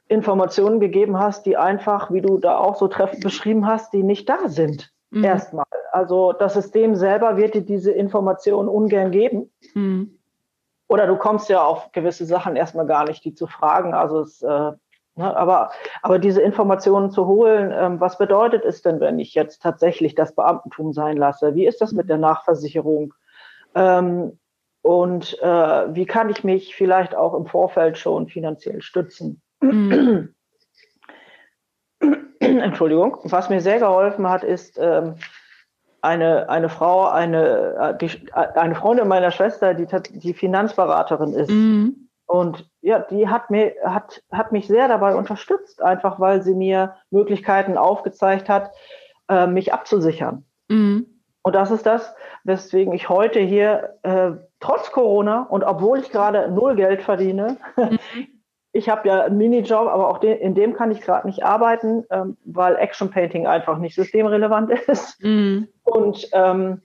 Speaker 1: Informationen gegeben hast, die einfach, wie du da auch so treffend beschrieben hast, die nicht da sind. Mhm. Erstmal. Also das System selber wird dir diese Informationen ungern geben. Mhm. Oder du kommst ja auf gewisse Sachen erstmal gar nicht, die zu fragen. Also es, äh, ne, aber, aber diese Informationen zu holen, ähm, was bedeutet es denn, wenn ich jetzt tatsächlich das Beamtentum sein lasse? Wie ist das mit der Nachversicherung? Ähm, und äh, wie kann ich mich vielleicht auch im Vorfeld schon finanziell stützen? Mhm. Entschuldigung. Was mir sehr geholfen hat, ist ähm, eine, eine Frau, eine, äh, die, eine Freundin meiner Schwester, die, die Finanzberaterin ist. Mhm. Und ja, die hat mir, hat, hat mich sehr dabei unterstützt, einfach weil sie mir Möglichkeiten aufgezeigt hat, äh, mich abzusichern. Mhm. Und das ist das, weswegen ich heute hier äh, trotz Corona und obwohl ich gerade null Geld verdiene, mhm. ich habe ja einen Minijob, aber auch den, in dem kann ich gerade nicht arbeiten, ähm, weil Action Painting einfach nicht systemrelevant ist. Mhm. Und, ähm,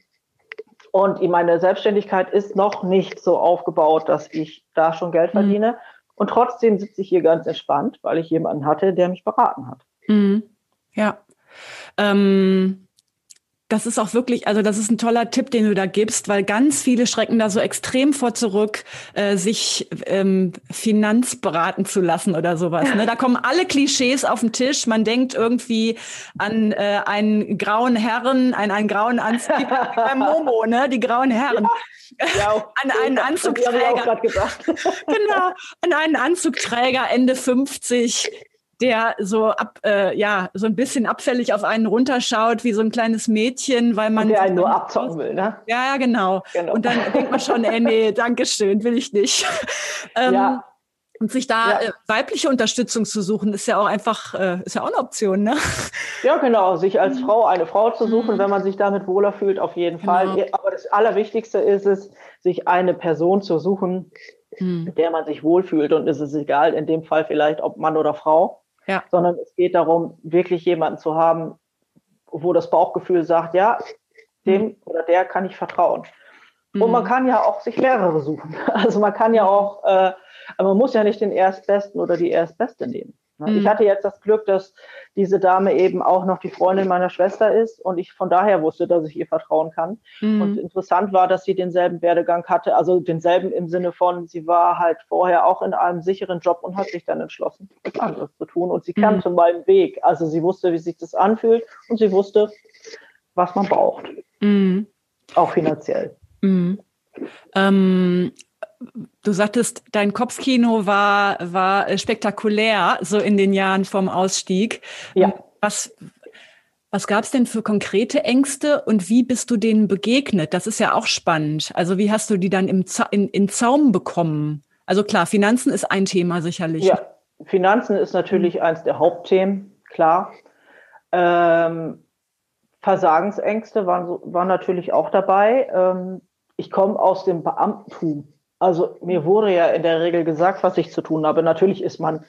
Speaker 1: und meine Selbstständigkeit ist noch nicht so aufgebaut, dass ich da schon Geld mhm. verdiene. Und trotzdem sitze ich hier ganz entspannt, weil ich jemanden hatte, der mich beraten hat.
Speaker 2: Mhm. Ja. Ähm das ist auch wirklich, also das ist ein toller Tipp, den du da gibst, weil ganz viele schrecken da so extrem vor zurück, äh, sich ähm, Finanzberaten zu lassen oder sowas. Ne? Da kommen alle Klischees auf den Tisch. Man denkt irgendwie an äh, einen grauen Herren, an einen grauen Anzug, beim Momo, ne? Die grauen Herren. Ja. An einen Anzugträger. genau, an einen Anzugträger Ende 50, der so ab, äh, ja, so ein bisschen abfällig auf einen runterschaut, wie so ein kleines Mädchen, weil man.
Speaker 1: Und der einen nur abzocken will, ne?
Speaker 2: Ja, genau. genau. Und dann denkt man schon, ey, nee, Dankeschön, will ich nicht. ähm, ja. Und sich da ja. äh, weibliche Unterstützung zu suchen, ist ja auch einfach, äh, ist ja auch eine Option, ne?
Speaker 1: Ja, genau. Sich als mhm. Frau eine Frau zu suchen, mhm. wenn man sich damit wohler fühlt, auf jeden genau. Fall. Aber das Allerwichtigste ist es, sich eine Person zu suchen, mhm. mit der man sich wohlfühlt. Und es ist egal, in dem Fall vielleicht, ob Mann oder Frau ja. sondern es geht darum, wirklich jemanden zu haben, wo das Bauchgefühl sagt, ja, dem mhm. oder der kann ich vertrauen. Mhm. Und man kann ja auch sich mehrere suchen. Also man kann ja auch, äh, man muss ja nicht den Erstbesten oder die Erstbeste nehmen. Ne? Mhm. Ich hatte jetzt das Glück, dass diese Dame eben auch noch die Freundin meiner Schwester ist und ich von daher wusste, dass ich ihr vertrauen kann. Mhm. Und interessant war, dass sie denselben Werdegang hatte, also denselben im Sinne von, sie war halt vorher auch in einem sicheren Job und hat sich dann entschlossen, etwas anderes zu tun. Und sie mhm. kannte meinen Weg. Also sie wusste, wie sich das anfühlt und sie wusste, was man braucht. Mhm. Auch finanziell. Mhm.
Speaker 2: Ähm, Du sagtest, dein Kopfkino war, war spektakulär, so in den Jahren vom Ausstieg. Ja. Was, was gab es denn für konkrete Ängste und wie bist du denen begegnet? Das ist ja auch spannend. Also wie hast du die dann im in, in Zaum bekommen? Also klar, Finanzen ist ein Thema sicherlich.
Speaker 1: Ja, Finanzen ist natürlich mhm. eins der Hauptthemen, klar. Ähm, Versagensängste waren, waren natürlich auch dabei. Ähm, ich komme aus dem Beamtentum. Also mir wurde ja in der Regel gesagt, was ich zu tun habe. Natürlich ist man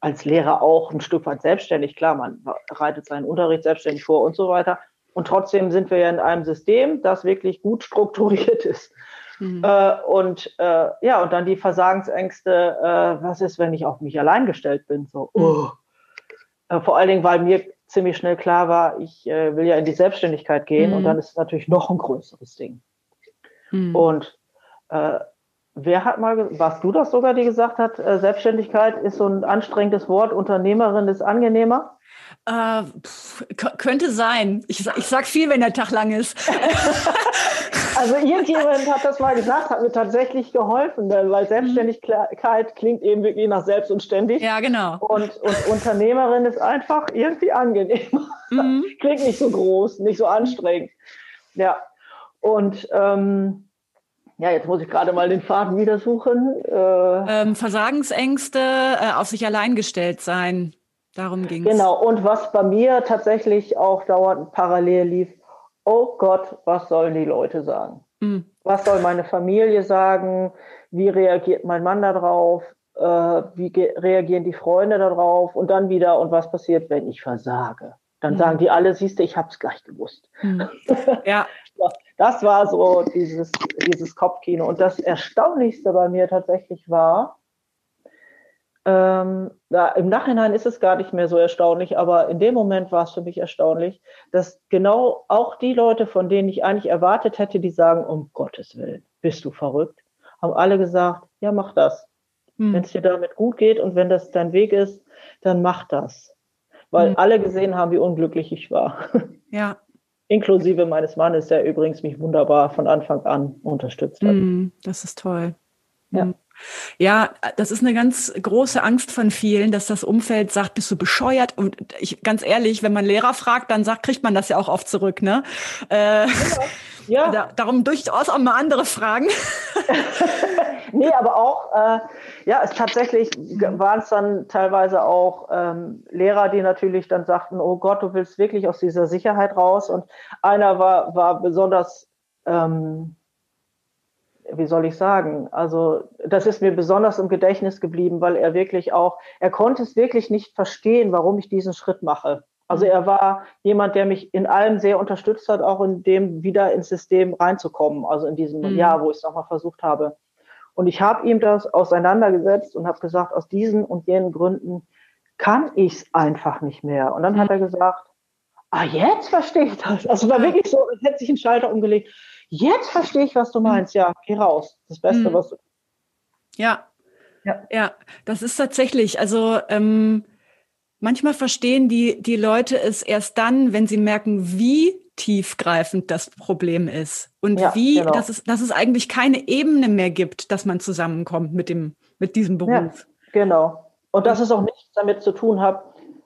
Speaker 1: als Lehrer auch ein Stück weit selbstständig. Klar, man reitet seinen Unterricht selbstständig vor und so weiter. Und trotzdem sind wir ja in einem System, das wirklich gut strukturiert ist. Mhm. Äh, und äh, ja, und dann die Versagensängste, äh, was ist, wenn ich auf mich allein gestellt bin? So, mhm. oh. Äh, vor allen Dingen, weil mir ziemlich schnell klar war, ich äh, will ja in die Selbstständigkeit gehen mhm. und dann ist es natürlich noch ein größeres Ding. Mhm. Und äh, Wer hat mal, warst du das sogar, die gesagt hat, äh, Selbstständigkeit ist so ein anstrengendes Wort, Unternehmerin ist angenehmer?
Speaker 2: Äh, pff, könnte sein. Ich, ich sag viel, wenn der Tag lang ist.
Speaker 1: also irgendjemand hat das mal gesagt, hat mir tatsächlich geholfen, weil Selbstständigkeit klingt eben wirklich nach selbst und ständig.
Speaker 2: Ja, genau.
Speaker 1: Und, und Unternehmerin ist einfach irgendwie angenehmer. Mhm. klingt nicht so groß, nicht so anstrengend. Ja. Und ähm, ja, jetzt muss ich gerade mal den Faden wieder suchen.
Speaker 2: Äh, ähm, Versagensängste, äh, auf sich allein gestellt sein. Darum ging
Speaker 1: es. Genau, und was bei mir tatsächlich auch dauernd parallel lief, oh Gott, was sollen die Leute sagen? Mhm. Was soll meine Familie sagen? Wie reagiert mein Mann darauf? Äh, wie reagieren die Freunde darauf? Und dann wieder, und was passiert, wenn ich versage? Dann mhm. sagen die alle, siehst du, ich habe es gleich gewusst. Mhm. Ja. Das war so dieses, dieses Kopfkino. Und das Erstaunlichste bei mir tatsächlich war, ähm, da, im Nachhinein ist es gar nicht mehr so erstaunlich, aber in dem Moment war es für mich erstaunlich, dass genau auch die Leute, von denen ich eigentlich erwartet hätte, die sagen, um Gottes Willen, bist du verrückt, haben alle gesagt, ja, mach das. Hm. Wenn es dir damit gut geht und wenn das dein Weg ist, dann mach das. Weil hm. alle gesehen haben, wie unglücklich ich war.
Speaker 2: Ja.
Speaker 1: Inklusive meines Mannes, der übrigens mich wunderbar von Anfang an unterstützt hat.
Speaker 2: Hm, das ist toll.
Speaker 1: Ja.
Speaker 2: Ja, das ist eine ganz große Angst von vielen, dass das Umfeld sagt, bist du bescheuert? Und ich, ganz ehrlich, wenn man Lehrer fragt, dann sagt, kriegt man das ja auch oft zurück, ne? Äh, ja. ja. Da, darum durchaus auch mal andere Fragen.
Speaker 1: nee, aber auch, äh, ja, es tatsächlich waren es dann teilweise auch ähm, Lehrer, die natürlich dann sagten, oh Gott, du willst wirklich aus dieser Sicherheit raus. Und einer war, war besonders ähm, wie soll ich sagen, also das ist mir besonders im Gedächtnis geblieben, weil er wirklich auch, er konnte es wirklich nicht verstehen, warum ich diesen Schritt mache. Also mhm. er war jemand, der mich in allem sehr unterstützt hat, auch in dem wieder ins System reinzukommen, also in diesem mhm. Jahr, wo ich es nochmal versucht habe. Und ich habe ihm das auseinandergesetzt und habe gesagt, aus diesen und jenen Gründen kann ich es einfach nicht mehr. Und dann mhm. hat er gesagt, ah, jetzt verstehe ich das. Also war wirklich so, als hätte sich ein Schalter umgelegt Jetzt verstehe ich, was du mhm. meinst. Ja, geh raus. Das Beste, mhm. was du.
Speaker 2: Ja. ja. Ja, das ist tatsächlich, also ähm, manchmal verstehen die, die Leute es erst dann, wenn sie merken, wie tiefgreifend das Problem ist und ja, wie, genau. dass, es, dass es eigentlich keine Ebene mehr gibt, dass man zusammenkommt mit, dem, mit diesem Beruf. Ja,
Speaker 1: genau. Und dass es auch nichts damit zu tun hat,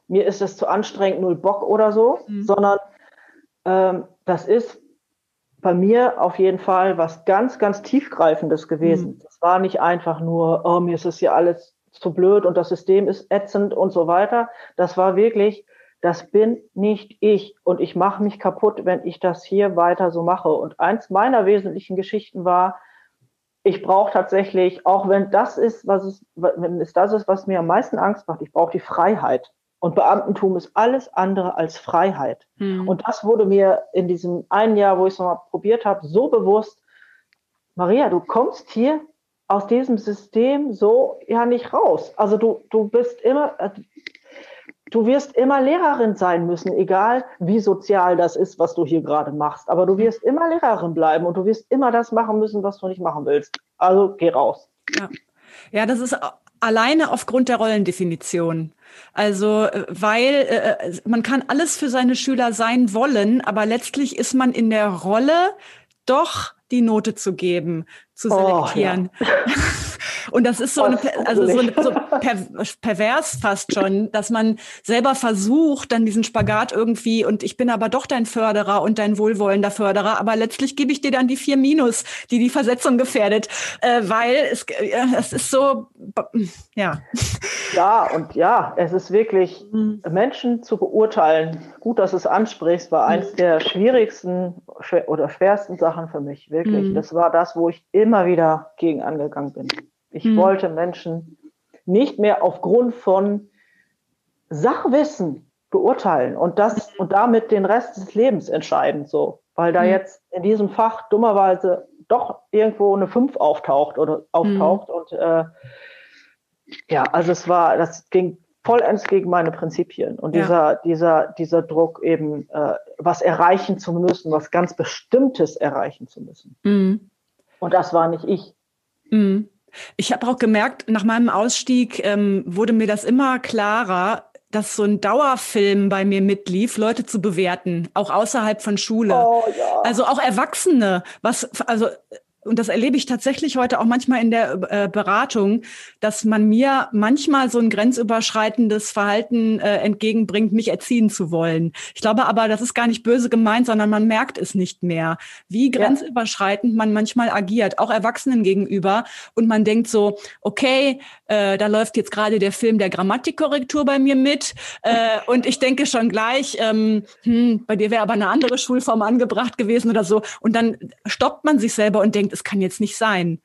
Speaker 1: mir ist es zu anstrengend, null Bock oder so, mhm. sondern ähm, das ist bei mir auf jeden Fall was ganz, ganz tiefgreifendes gewesen. Mhm. Das war nicht einfach nur, oh, mir ist es hier alles zu blöd und das System ist ätzend und so weiter. Das war wirklich, das bin nicht ich und ich mache mich kaputt, wenn ich das hier weiter so mache. Und eins meiner wesentlichen Geschichten war, ich brauche tatsächlich, auch wenn das ist, was es, wenn es das ist, was mir am meisten Angst macht, ich brauche die Freiheit. Und Beamtentum ist alles andere als Freiheit. Mhm. Und das wurde mir in diesem einen Jahr, wo ich es nochmal probiert habe, so bewusst, Maria, du kommst hier aus diesem System so ja nicht raus. Also du, du bist immer, äh, du wirst immer Lehrerin sein müssen, egal wie sozial das ist, was du hier gerade machst. Aber du wirst immer Lehrerin bleiben und du wirst immer das machen müssen, was du nicht machen willst. Also geh raus.
Speaker 2: Ja, ja das ist alleine aufgrund der Rollendefinition. Also, äh, weil äh, äh, man kann alles für seine Schüler sein wollen, aber letztlich ist man in der Rolle doch die Note zu geben, zu selektieren. Oh, ja. Und das ist so, eine, also so, eine, so per, pervers fast schon, dass man selber versucht, dann diesen Spagat irgendwie, und ich bin aber doch dein Förderer und dein wohlwollender Förderer, aber letztlich gebe ich dir dann die vier Minus, die die Versetzung gefährdet, äh, weil es, äh, es ist so, ja.
Speaker 1: Ja, und ja, es ist wirklich, mhm. Menschen zu beurteilen, gut, dass du es ansprichst, war eins mhm. der schwierigsten oder schwersten Sachen für mich, wirklich. Mhm. Das war das, wo ich immer wieder gegen angegangen bin. Ich hm. wollte Menschen nicht mehr aufgrund von Sachwissen beurteilen und das und damit den Rest des Lebens entscheiden, so, weil da hm. jetzt in diesem Fach dummerweise doch irgendwo eine 5 auftaucht oder auftaucht hm. und äh, ja, also es war, das ging vollends gegen meine Prinzipien und ja. dieser, dieser, dieser Druck eben, äh, was erreichen zu müssen, was ganz Bestimmtes erreichen zu müssen. Mhm. Und das war nicht ich.
Speaker 2: Mhm. Ich habe auch gemerkt, nach meinem Ausstieg ähm, wurde mir das immer klarer, dass so ein Dauerfilm bei mir mitlief, Leute zu bewerten, auch außerhalb von Schule. Oh, ja. Also auch Erwachsene, was, also und das erlebe ich tatsächlich heute auch manchmal in der äh, Beratung, dass man mir manchmal so ein grenzüberschreitendes Verhalten äh, entgegenbringt, mich erziehen zu wollen. Ich glaube aber, das ist gar nicht böse gemeint, sondern man merkt es nicht mehr, wie grenzüberschreitend man manchmal agiert, auch Erwachsenen gegenüber. Und man denkt so, okay, äh, da läuft jetzt gerade der Film der Grammatikkorrektur bei mir mit. Äh, und ich denke schon gleich, ähm, hm, bei dir wäre aber eine andere Schulform angebracht gewesen oder so. Und dann stoppt man sich selber und denkt, denkt, es kann jetzt nicht sein.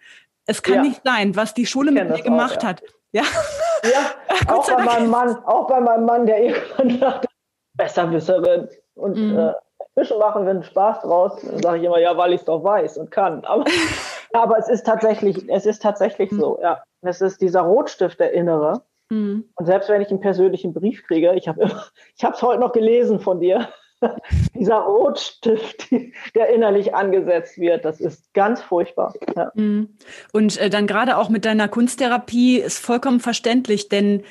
Speaker 2: Es kann ja. nicht sein, was die Schule mit mir gemacht auch, ja. hat. Ja,
Speaker 1: ja auch bei meinem Mann, auch bei meinem Mann, der irgendwann dachte, besser Besserwisserin und mhm. äh, Fischen machen, wenn Spaß draus, dann sage ich immer, ja, weil ich es doch weiß und kann. Aber, aber es ist tatsächlich, es ist tatsächlich mhm. so, ja. Es ist dieser Rotstift, der innere, Mhm. Und selbst wenn ich einen persönlichen Brief kriege, ich habe es heute noch gelesen von dir, dieser Rotstift, der innerlich angesetzt wird, das ist ganz furchtbar. Ja.
Speaker 2: Mhm. Und äh, dann gerade auch mit deiner Kunsttherapie ist vollkommen verständlich, denn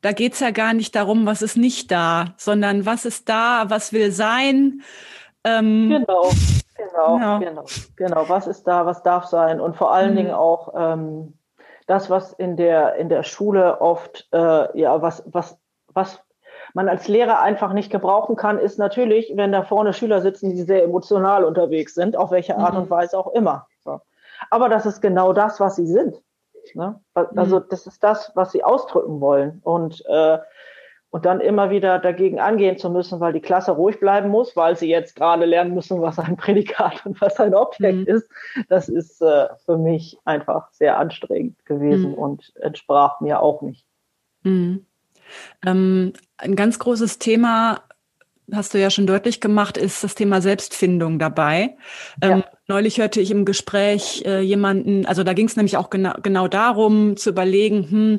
Speaker 2: da geht es ja gar nicht darum, was ist nicht da, sondern was ist da, was will sein.
Speaker 1: Ähm, genau, genau, ja. genau, genau. Was ist da, was darf sein? Und vor allen mhm. Dingen auch ähm, das, was in der, in der Schule oft, äh, ja, was, was, was man als Lehrer einfach nicht gebrauchen kann, ist natürlich, wenn da vorne Schüler sitzen, die sehr emotional unterwegs sind, auf welche Art mhm. und Weise auch immer. So. Aber das ist genau das, was sie sind. Ne? Also mhm. das ist das, was sie ausdrücken wollen. Und, äh, und dann immer wieder dagegen angehen zu müssen, weil die Klasse ruhig bleiben muss, weil sie jetzt gerade lernen müssen, was ein Prädikat und was ein Objekt mhm. ist, das ist äh, für mich einfach sehr anstrengend gewesen mhm. und entsprach mir auch nicht.
Speaker 2: Mhm. Ähm, ein ganz großes Thema, hast du ja schon deutlich gemacht, ist das Thema Selbstfindung dabei. Ähm, ja. Neulich hörte ich im Gespräch äh, jemanden, also da ging es nämlich auch genau, genau darum, zu überlegen, hm,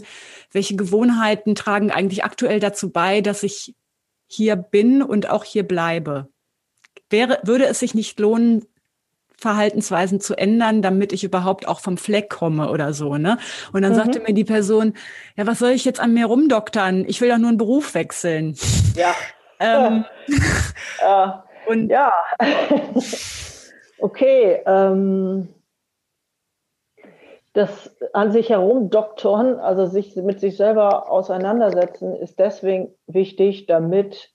Speaker 2: welche Gewohnheiten tragen eigentlich aktuell dazu bei, dass ich hier bin und auch hier bleibe. Wäre, würde es sich nicht lohnen, Verhaltensweisen zu ändern, damit ich überhaupt auch vom Fleck komme oder so, ne? Und dann mhm. sagte mir die Person, ja, was soll ich jetzt an mir rumdoktern? Ich will doch nur einen Beruf wechseln.
Speaker 1: Ja. ähm, ja. Und ja. okay. Ähm, das an sich herumdoktern, also sich mit sich selber auseinandersetzen, ist deswegen wichtig, damit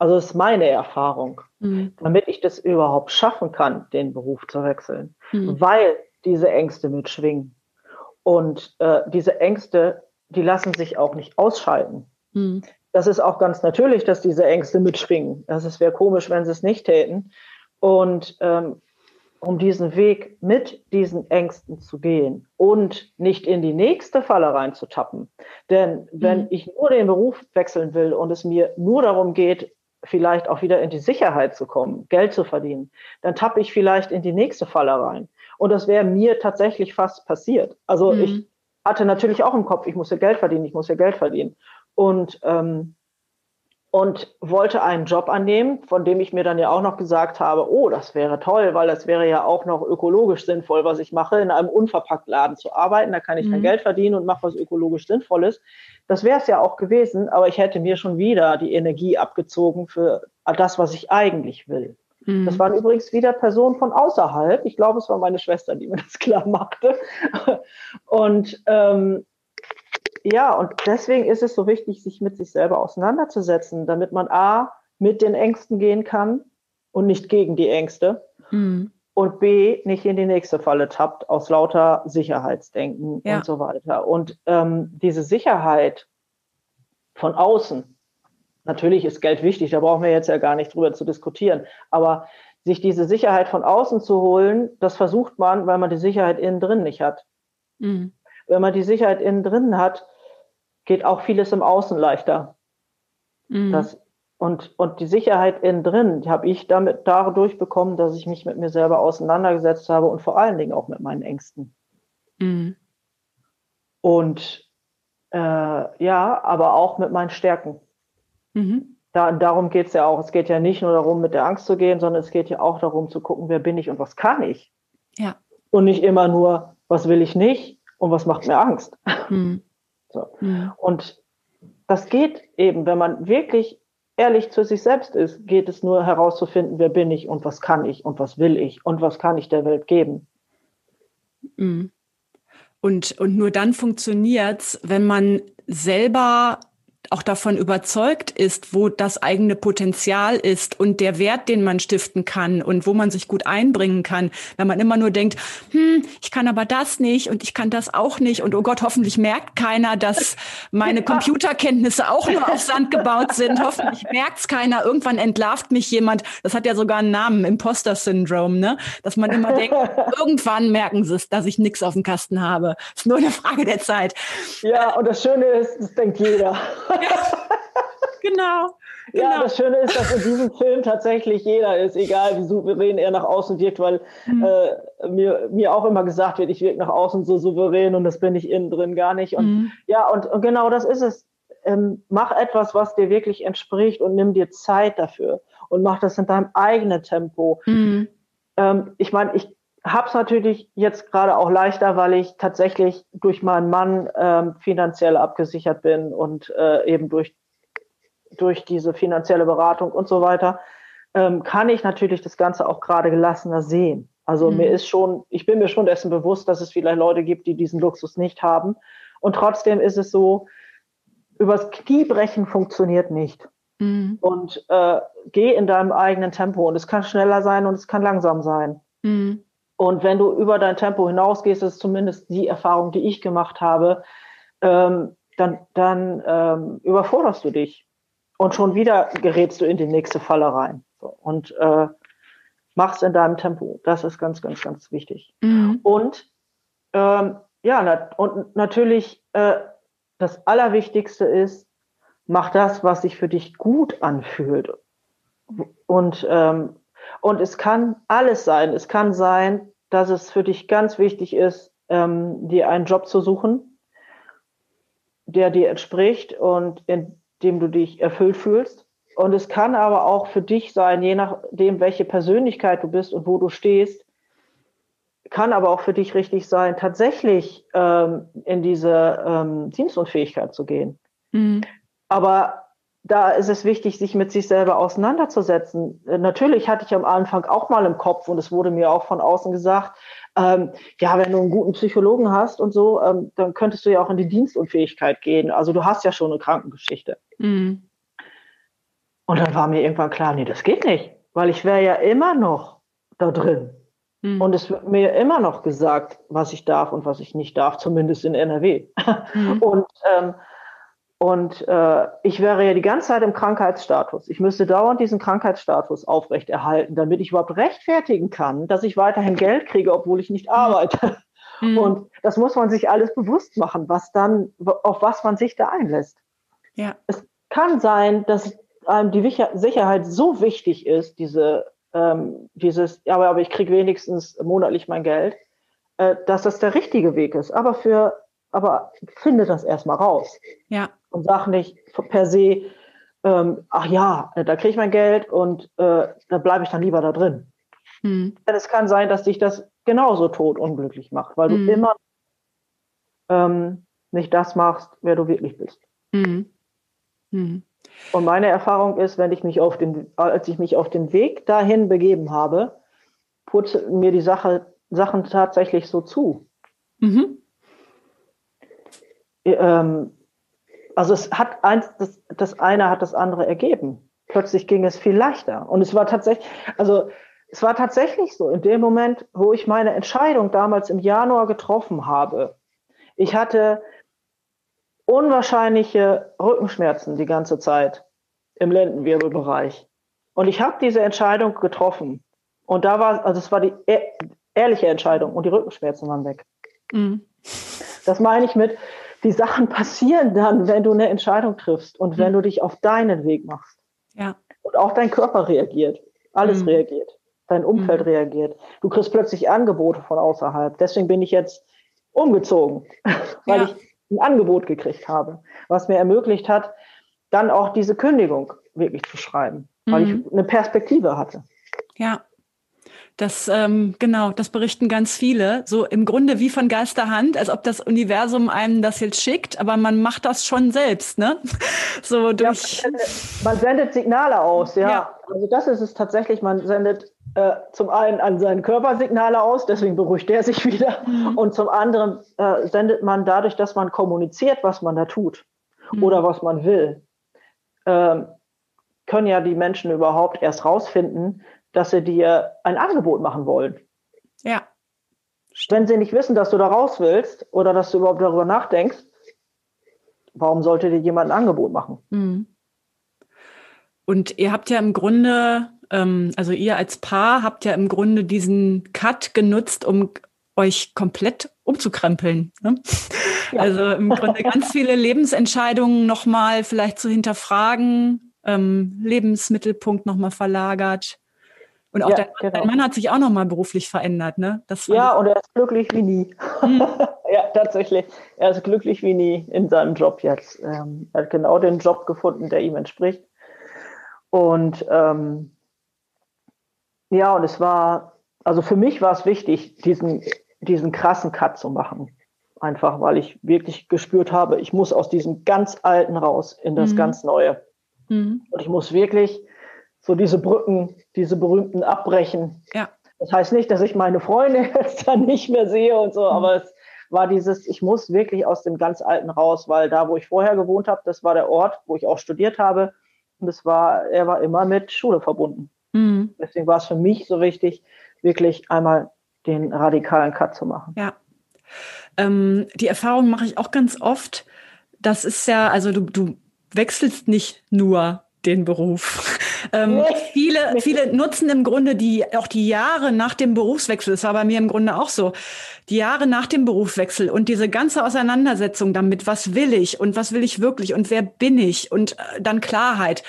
Speaker 1: also das ist meine Erfahrung, mhm. damit ich das überhaupt schaffen kann, den Beruf zu wechseln, mhm. weil diese Ängste mitschwingen. Und äh, diese Ängste, die lassen sich auch nicht ausschalten. Mhm. Das ist auch ganz natürlich, dass diese Ängste mitschwingen. Es wäre komisch, wenn sie es nicht täten. Und ähm, um diesen Weg mit diesen Ängsten zu gehen und nicht in die nächste Falle reinzutappen. Denn wenn mhm. ich nur den Beruf wechseln will und es mir nur darum geht, vielleicht auch wieder in die Sicherheit zu kommen, Geld zu verdienen, dann tappe ich vielleicht in die nächste Falle rein. Und das wäre mir tatsächlich fast passiert. Also mhm. ich hatte natürlich auch im Kopf, ich muss ja Geld verdienen, ich muss ja Geld verdienen. Und, ähm, und wollte einen Job annehmen, von dem ich mir dann ja auch noch gesagt habe, oh, das wäre toll, weil das wäre ja auch noch ökologisch sinnvoll, was ich mache, in einem Unverpacktladen zu arbeiten. Da kann ich mhm. dann Geld verdienen und mache was ökologisch Sinnvolles. Das wäre es ja auch gewesen, aber ich hätte mir schon wieder die Energie abgezogen für das, was ich eigentlich will. Mhm. Das waren übrigens wieder Personen von außerhalb. Ich glaube, es war meine Schwester, die mir das klar machte. Und ähm, ja, und deswegen ist es so wichtig, sich mit sich selber auseinanderzusetzen, damit man A, mit den Ängsten gehen kann und nicht gegen die Ängste. Mhm und B, nicht in die nächste Falle tappt aus lauter Sicherheitsdenken ja. und so weiter. Und ähm, diese Sicherheit von außen, natürlich ist Geld wichtig, da brauchen wir jetzt ja gar nicht drüber zu diskutieren, aber sich diese Sicherheit von außen zu holen, das versucht man, weil man die Sicherheit innen drin nicht hat. Mhm. Wenn man die Sicherheit innen drin hat, geht auch vieles im Außen leichter. Mhm. Das und, und die Sicherheit innen drin, habe ich damit dadurch bekommen, dass ich mich mit mir selber auseinandergesetzt habe und vor allen Dingen auch mit meinen Ängsten. Mhm. Und äh, ja, aber auch mit meinen Stärken. Mhm. Da, darum geht es ja auch. Es geht ja nicht nur darum, mit der Angst zu gehen, sondern es geht ja auch darum zu gucken, wer bin ich und was kann ich. Ja. Und nicht immer nur, was will ich nicht und was macht mir Angst. Mhm. So. Mhm. Und das geht eben, wenn man wirklich ehrlich zu sich selbst ist, geht es nur herauszufinden, wer bin ich und was kann ich und was will ich und was kann ich der Welt geben.
Speaker 2: Mhm. Und, und nur dann funktioniert's, wenn man selber auch davon überzeugt ist, wo das eigene Potenzial ist und der Wert, den man stiften kann und wo man sich gut einbringen kann. Wenn man immer nur denkt, hm, ich kann aber das nicht und ich kann das auch nicht und oh Gott, hoffentlich merkt keiner, dass meine Computerkenntnisse auch nur auf Sand gebaut sind. Hoffentlich merkt's keiner. Irgendwann entlarvt mich jemand. Das hat ja sogar einen Namen, Imposter-Syndrom, ne? Dass man immer denkt, irgendwann merken sie es, dass ich nichts auf dem Kasten habe. Ist nur eine Frage der Zeit.
Speaker 1: Ja, und das Schöne ist, das denkt jeder.
Speaker 2: Genau.
Speaker 1: Ja, genau. das Schöne ist, dass in diesem Film tatsächlich jeder ist, egal wie souverän er nach außen wirkt, weil mhm. äh, mir, mir auch immer gesagt wird, ich wirke nach außen so souverän und das bin ich innen drin gar nicht. Und mhm. ja, und, und, genau das ist es. Ähm, mach etwas, was dir wirklich entspricht und nimm dir Zeit dafür und mach das in deinem eigenen Tempo. Mhm. Ähm, ich meine, ich habe es natürlich jetzt gerade auch leichter, weil ich tatsächlich durch meinen Mann ähm, finanziell abgesichert bin und äh, eben durch durch diese finanzielle Beratung und so weiter, ähm, kann ich natürlich das Ganze auch gerade gelassener sehen. Also mhm. mir ist schon, ich bin mir schon dessen bewusst, dass es vielleicht Leute gibt, die diesen Luxus nicht haben. Und trotzdem ist es so, übers Kniebrechen funktioniert nicht. Mhm. Und äh, geh in deinem eigenen Tempo. Und es kann schneller sein und es kann langsam sein. Mhm. Und wenn du über dein Tempo hinausgehst, das ist zumindest die Erfahrung, die ich gemacht habe, ähm, dann, dann ähm, überforderst du dich. Und schon wieder gerätst du in die nächste Falle rein. So, und äh, machst in deinem Tempo. Das ist ganz, ganz, ganz wichtig. Mhm. Und ähm, ja, na, und natürlich äh, das Allerwichtigste ist, mach das, was sich für dich gut anfühlt. Und, ähm, und es kann alles sein. Es kann sein, dass es für dich ganz wichtig ist, ähm, dir einen Job zu suchen, der dir entspricht und in dem du dich erfüllt fühlst. Und es kann aber auch für dich sein, je nachdem, welche Persönlichkeit du bist und wo du stehst, kann aber auch für dich richtig sein, tatsächlich ähm, in diese ähm, Dienstunfähigkeit zu gehen. Mhm. Aber da ist es wichtig, sich mit sich selber auseinanderzusetzen. Natürlich hatte ich am Anfang auch mal im Kopf und es wurde mir auch von außen gesagt, ähm, ja, wenn du einen guten Psychologen hast und so, ähm, dann könntest du ja auch in die Dienstunfähigkeit gehen. Also du hast ja schon eine Krankengeschichte. Mhm. Und dann war mir irgendwann klar, nee, das geht nicht, weil ich wäre ja immer noch da drin. Mhm. Und es wird mir immer noch gesagt, was ich darf und was ich nicht darf, zumindest in NRW. Mhm. Und ähm, und äh, ich wäre ja die ganze Zeit im Krankheitsstatus. Ich müsste dauernd diesen Krankheitsstatus aufrechterhalten, damit ich überhaupt rechtfertigen kann, dass ich weiterhin Geld kriege, obwohl ich nicht arbeite. Mhm. Und das muss man sich alles bewusst machen, was dann, auf was man sich da einlässt. Ja. Es kann sein, dass einem die Sicherheit so wichtig ist, diese, ähm, dieses, aber, aber ich kriege wenigstens monatlich mein Geld, äh, dass das der richtige Weg ist. Aber für, aber finde das erstmal raus. Ja und sag nicht per se, ähm, ach ja, da kriege ich mein Geld und äh, da bleibe ich dann lieber da drin. Hm. Denn es kann sein, dass dich das genauso tot unglücklich macht, weil hm. du immer ähm, nicht das machst, wer du wirklich bist. Hm. hm. Und meine Erfahrung ist, wenn ich mich auf den, als ich mich auf den Weg dahin begeben habe, putze mir die Sache, Sachen tatsächlich so zu. Mhm. Ähm, also es hat eins, das, das eine hat das andere ergeben. Plötzlich ging es viel leichter. Und es war tatsächlich, also es war tatsächlich so, in dem Moment, wo ich meine Entscheidung damals im Januar getroffen habe, ich hatte unwahrscheinliche Rückenschmerzen die ganze Zeit im Lendenwirbelbereich. Und ich habe diese Entscheidung getroffen. Und da war, also es war die ehrliche Entscheidung und die Rückenschmerzen waren weg. Mhm. Das meine ich mit, die Sachen passieren dann, wenn du eine Entscheidung triffst und wenn mhm. du dich auf deinen Weg machst. Ja. Und auch dein Körper reagiert. Alles mhm. reagiert. Dein Umfeld mhm. reagiert. Du kriegst plötzlich Angebote von außerhalb. Deswegen bin ich jetzt umgezogen, weil ja. ich ein Angebot gekriegt habe, was mir ermöglicht hat, dann auch diese Kündigung wirklich zu schreiben, weil ich mhm. eine Perspektive hatte.
Speaker 2: Ja. Das, ähm, genau, das berichten ganz viele. So im Grunde wie von Geisterhand, als ob das Universum einem das jetzt schickt, aber man macht das schon selbst, ne? So durch.
Speaker 1: Ja, man sendet Signale aus, ja. ja. Also das ist es tatsächlich. Man sendet äh, zum einen an seinen Körper Signale aus, deswegen beruhigt er sich wieder. Mhm. Und zum anderen äh, sendet man dadurch, dass man kommuniziert, was man da tut mhm. oder was man will. Ähm, können ja die Menschen überhaupt erst rausfinden, dass sie dir ein Angebot machen wollen. Ja. Wenn sie nicht wissen, dass du da raus willst oder dass du überhaupt darüber nachdenkst, warum sollte dir jemand ein Angebot machen? Mhm.
Speaker 2: Und ihr habt ja im Grunde, ähm, also ihr als Paar habt ja im Grunde diesen Cut genutzt, um euch komplett umzukrempeln. Ne? Ja. Also im Grunde ganz viele Lebensentscheidungen nochmal vielleicht zu hinterfragen, ähm, Lebensmittelpunkt nochmal verlagert. Und auch ja, dein, genau. dein, Mann hat sich auch nochmal beruflich verändert, ne?
Speaker 1: ja, und er ist glücklich wie nie. Mhm. ja, tatsächlich. Er ist glücklich wie nie in seinem Job jetzt. Ähm, er hat genau den Job gefunden, der ihm entspricht. Und ähm, ja, und es war, also für mich war es wichtig, diesen, diesen krassen Cut zu machen. Einfach, weil ich wirklich gespürt habe, ich muss aus diesem ganz Alten raus in das mhm. ganz Neue. Mhm. Und ich muss wirklich so diese Brücken, diese berühmten abbrechen. Ja. Das heißt nicht, dass ich meine Freunde jetzt dann nicht mehr sehe und so, mhm. aber es war dieses, ich muss wirklich aus dem ganz Alten raus, weil da, wo ich vorher gewohnt habe, das war der Ort, wo ich auch studiert habe. Und es war, er war immer mit Schule verbunden. Mhm. Deswegen war es für mich so wichtig, wirklich einmal den radikalen Cut zu machen.
Speaker 2: Ja. Ähm, die Erfahrung mache ich auch ganz oft. Das ist ja, also du, du wechselst nicht nur den Beruf. Ähm, nee. viele, viele nutzen im Grunde die, auch die Jahre nach dem Berufswechsel, das war bei mir im Grunde auch so, die Jahre nach dem Berufswechsel und diese ganze Auseinandersetzung damit, was will ich und was will ich wirklich und wer bin ich und äh, dann Klarheit.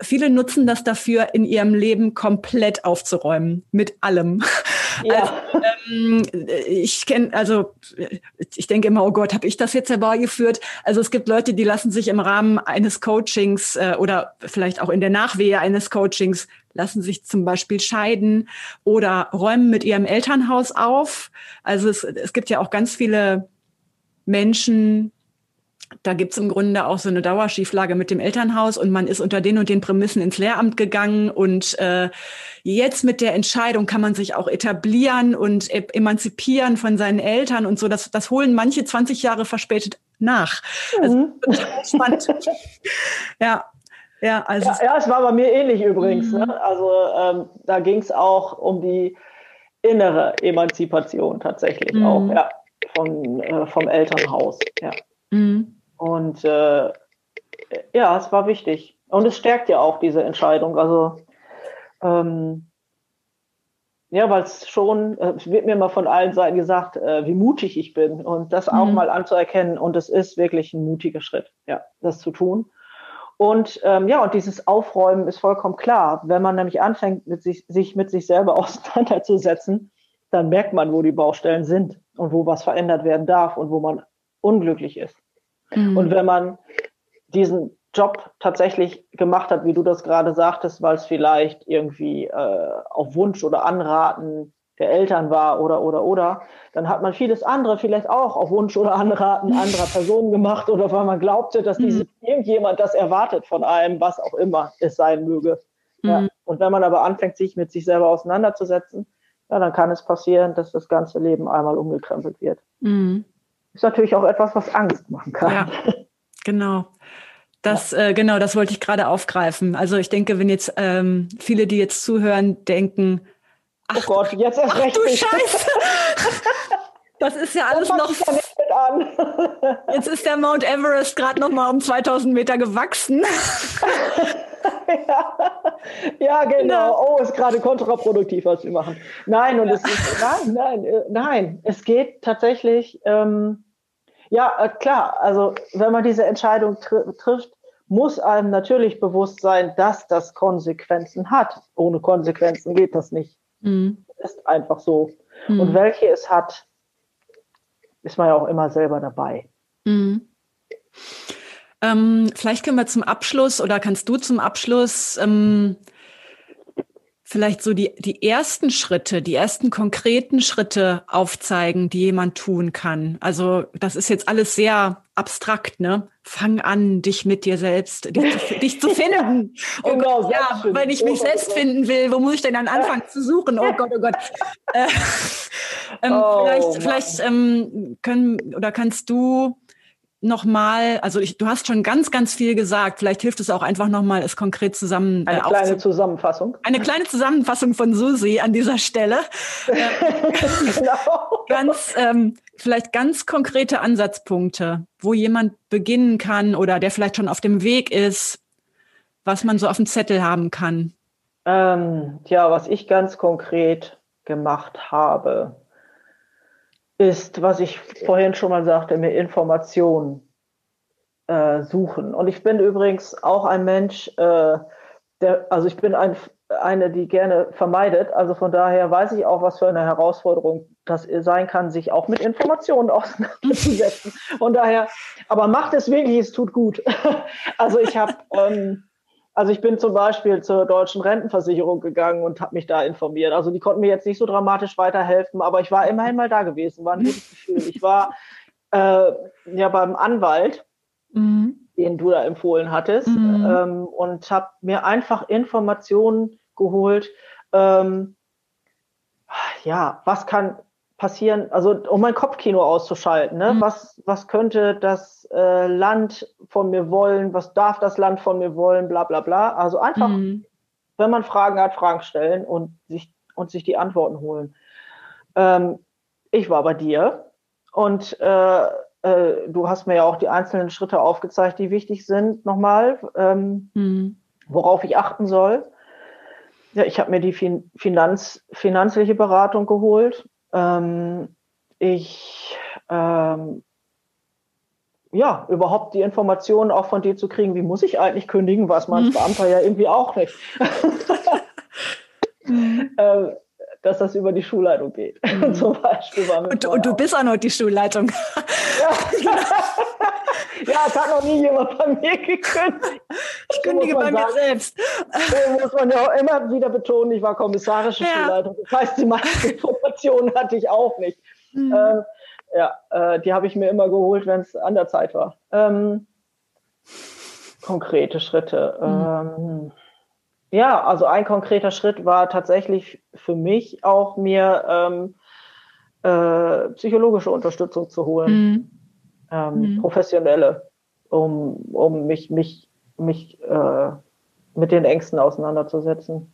Speaker 2: Viele nutzen das dafür, in ihrem Leben komplett aufzuräumen, mit allem. Ja. Also, ähm, ich kenne, also ich denke immer, oh Gott, habe ich das jetzt herbeigeführt? Also es gibt Leute, die lassen sich im Rahmen eines Coachings äh, oder vielleicht auch in der Nachwehe eines Coachings lassen sich zum Beispiel scheiden oder räumen mit ihrem Elternhaus auf. Also es, es gibt ja auch ganz viele Menschen, da gibt's im Grunde auch so eine Dauerschieflage mit dem Elternhaus und man ist unter den und den Prämissen ins Lehramt gegangen und äh, jetzt mit der Entscheidung kann man sich auch etablieren und e emanzipieren von seinen Eltern und so. Das, das holen manche 20 Jahre verspätet nach. Also, mhm. spannend. ja. Ja, also
Speaker 1: ja, ja, es war bei mir ähnlich übrigens. Mhm. Ne? Also ähm, da ging es auch um die innere Emanzipation tatsächlich mhm. auch, ja, von, äh, vom Elternhaus. Ja. Mhm. Und äh, ja, es war wichtig. Und es stärkt ja auch diese Entscheidung. Also ähm, ja, weil es schon, äh, es wird mir mal von allen Seiten gesagt, äh, wie mutig ich bin und das auch mhm. mal anzuerkennen. Und es ist wirklich ein mutiger Schritt, ja, das zu tun. Und ähm, ja, und dieses Aufräumen ist vollkommen klar. Wenn man nämlich anfängt, mit sich, sich mit sich selber auseinanderzusetzen, dann merkt man, wo die Baustellen sind und wo was verändert werden darf und wo man unglücklich ist. Mhm. Und wenn man diesen Job tatsächlich gemacht hat, wie du das gerade sagtest, weil es vielleicht irgendwie äh, auf Wunsch oder Anraten der Eltern war oder oder oder, dann hat man vieles andere vielleicht auch auf Wunsch oder Anraten anderer Personen gemacht oder weil man glaubte, dass mhm. diese, irgendjemand das erwartet von einem, was auch immer es sein möge. Mhm. Ja. Und wenn man aber anfängt, sich mit sich selber auseinanderzusetzen, ja, dann kann es passieren, dass das ganze Leben einmal umgekrempelt wird. Mhm ist natürlich auch etwas, was Angst machen kann. Ja,
Speaker 2: genau. Das, ja. äh, genau, das wollte ich gerade aufgreifen. Also ich denke, wenn jetzt ähm, viele, die jetzt zuhören, denken,
Speaker 1: ach, oh Gott, jetzt erst
Speaker 2: ach, recht. Du Scheiße. Das ist ja alles noch. Ja Jetzt ist der Mount Everest gerade noch mal um 2000 Meter gewachsen.
Speaker 1: ja. ja, genau. Oh, ist gerade kontraproduktiv, was wir machen. Nein, und ja. es ist, nein, nein, äh, nein. Es geht tatsächlich, ähm, ja, äh, klar. Also, wenn man diese Entscheidung tr trifft, muss einem natürlich bewusst sein, dass das Konsequenzen hat. Ohne Konsequenzen geht das nicht. Mhm. Ist einfach so. Mhm. Und welche es hat, ist man ja auch immer selber dabei. Mhm.
Speaker 2: Ähm, vielleicht können wir zum Abschluss oder kannst du zum Abschluss ähm, vielleicht so die, die ersten Schritte, die ersten konkreten Schritte aufzeigen, die jemand tun kann. Also das ist jetzt alles sehr abstrakt, ne? Fang an, dich mit dir selbst, dich, zu, dich zu finden. Oh genau, Gott, ja, wenn ich mich selbst finden will, wo muss ich denn dann anfangen zu suchen? Oh Gott, oh Gott. Äh, ähm, oh, vielleicht vielleicht ähm, können oder kannst du nochmal, also ich, du hast schon ganz, ganz viel gesagt. Vielleicht hilft es auch einfach nochmal, es konkret zusammen.
Speaker 1: Äh, Eine kleine Zusammenfassung.
Speaker 2: Eine kleine Zusammenfassung von Susi an dieser Stelle. genau. Ganz, ähm, vielleicht ganz konkrete Ansatzpunkte, wo jemand beginnen kann oder der vielleicht schon auf dem Weg ist, was man so auf dem Zettel haben kann.
Speaker 1: Ähm, ja, was ich ganz konkret gemacht habe. Ist, was ich vorhin schon mal sagte, mir Informationen äh, suchen. Und ich bin übrigens auch ein Mensch, äh, der, also ich bin ein, eine, die gerne vermeidet. Also von daher weiß ich auch, was für eine Herausforderung das sein kann, sich auch mit Informationen auseinanderzusetzen. Von daher, aber macht es wirklich, es tut gut. also ich habe ähm, also ich bin zum Beispiel zur deutschen Rentenversicherung gegangen und habe mich da informiert. Also die konnten mir jetzt nicht so dramatisch weiterhelfen, aber ich war immerhin mal da gewesen, war ein gutes Gefühl. Ich war äh, ja beim Anwalt, mhm. den du da empfohlen hattest, mhm. ähm, und habe mir einfach Informationen geholt. Ähm, ja, was kann passieren, also um mein Kopfkino auszuschalten. Ne? Mhm. Was, was könnte das äh, Land von mir wollen? Was darf das Land von mir wollen? Bla bla bla. Also einfach, mhm. wenn man Fragen hat, Fragen stellen und sich, und sich die Antworten holen. Ähm, ich war bei dir und äh, äh, du hast mir ja auch die einzelnen Schritte aufgezeigt, die wichtig sind, nochmal, ähm, mhm. worauf ich achten soll. Ja, ich habe mir die fin Finanz finanzliche Beratung geholt ähm, ich ähm, ja, überhaupt die Informationen auch von dir zu kriegen, wie muss ich eigentlich kündigen, was man als mhm. Beamter ja irgendwie auch nicht. Äh, dass das über die Schulleitung geht. Mhm. Zum
Speaker 2: Beispiel und, und, du bist auch noch die Schulleitung.
Speaker 1: ja, ja, es hat noch nie jemand bei mir gekündigt.
Speaker 2: Ich kündige bei sagen. mir selbst.
Speaker 1: muss man ja auch immer wieder betonen, ich war kommissarische ja. Schulleitung. Das heißt, die meisten Informationen hatte ich auch nicht. Mhm. Ähm, ja, äh, die habe ich mir immer geholt, wenn es an der Zeit war. Ähm, konkrete Schritte. Mhm. Ähm, ja, also ein konkreter Schritt war tatsächlich für mich auch mir ähm, äh, psychologische Unterstützung zu holen, mhm. Ähm, mhm. professionelle, um, um mich, mich, mich äh, mit den Ängsten auseinanderzusetzen.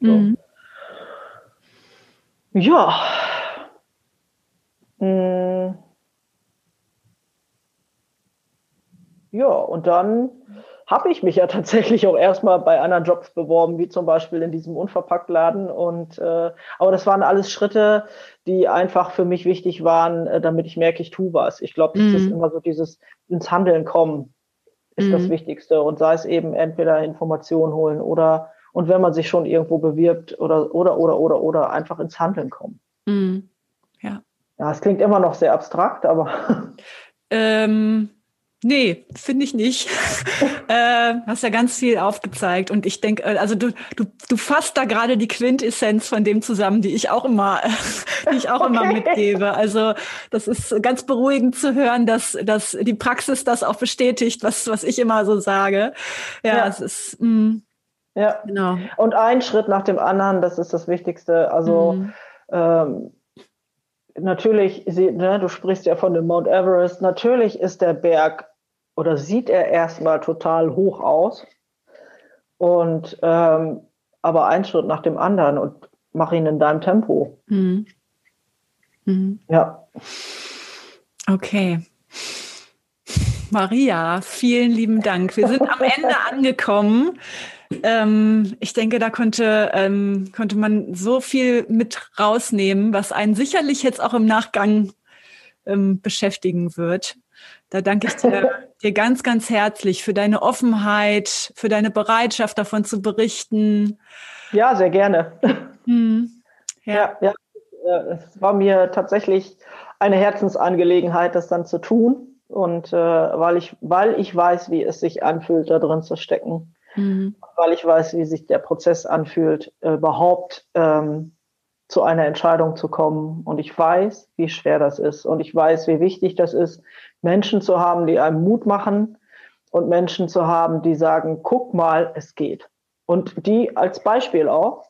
Speaker 1: So. Mhm. Ja. Hm. Ja, und dann habe ich mich ja tatsächlich auch erstmal bei anderen Jobs beworben, wie zum Beispiel in diesem Unverpacktladen. Und äh, aber das waren alles Schritte, die einfach für mich wichtig waren, äh, damit ich merke, ich tue was. Ich glaube, das mhm. ist immer so dieses ins Handeln kommen ist mhm. das Wichtigste. Und sei es eben entweder Informationen holen oder und wenn man sich schon irgendwo bewirbt oder oder oder oder oder einfach ins Handeln kommen. Mhm.
Speaker 2: Ja.
Speaker 1: Ja, es klingt immer noch sehr abstrakt, aber.
Speaker 2: Ähm Nee, finde ich nicht. äh, hast ja ganz viel aufgezeigt und ich denke, äh, also du, du, du fasst da gerade die Quintessenz von dem zusammen, die ich auch immer, die ich auch okay. immer mitgebe. Also das ist ganz beruhigend zu hören, dass, dass die Praxis das auch bestätigt, was, was ich immer so sage. Ja, ja. es ist, mh, mm,
Speaker 1: ja, genau. Und ein Schritt nach dem anderen, das ist das Wichtigste. Also mhm. ähm, natürlich, ne, du sprichst ja von dem Mount Everest, natürlich ist der Berg oder sieht er erstmal total hoch aus. Und ähm, aber ein Schritt nach dem anderen und mach ihn in deinem Tempo. Mhm.
Speaker 2: Mhm. Ja. Okay. Maria, vielen lieben Dank. Wir sind am Ende angekommen. Ähm, ich denke, da konnte, ähm, konnte man so viel mit rausnehmen, was einen sicherlich jetzt auch im Nachgang ähm, beschäftigen wird. Da danke ich dir, dir ganz, ganz herzlich für deine Offenheit, für deine Bereitschaft, davon zu berichten.
Speaker 1: Ja, sehr gerne. Hm. Ja. ja, ja. Es war mir tatsächlich eine Herzensangelegenheit, das dann zu tun. Und äh, weil, ich, weil ich weiß, wie es sich anfühlt, da drin zu stecken. Mhm. Weil ich weiß, wie sich der Prozess anfühlt, äh, überhaupt ähm, zu einer Entscheidung zu kommen. Und ich weiß, wie schwer das ist. Und ich weiß, wie wichtig das ist, Menschen zu haben, die einem Mut machen und Menschen zu haben, die sagen, guck mal, es geht. Und die als Beispiel auch.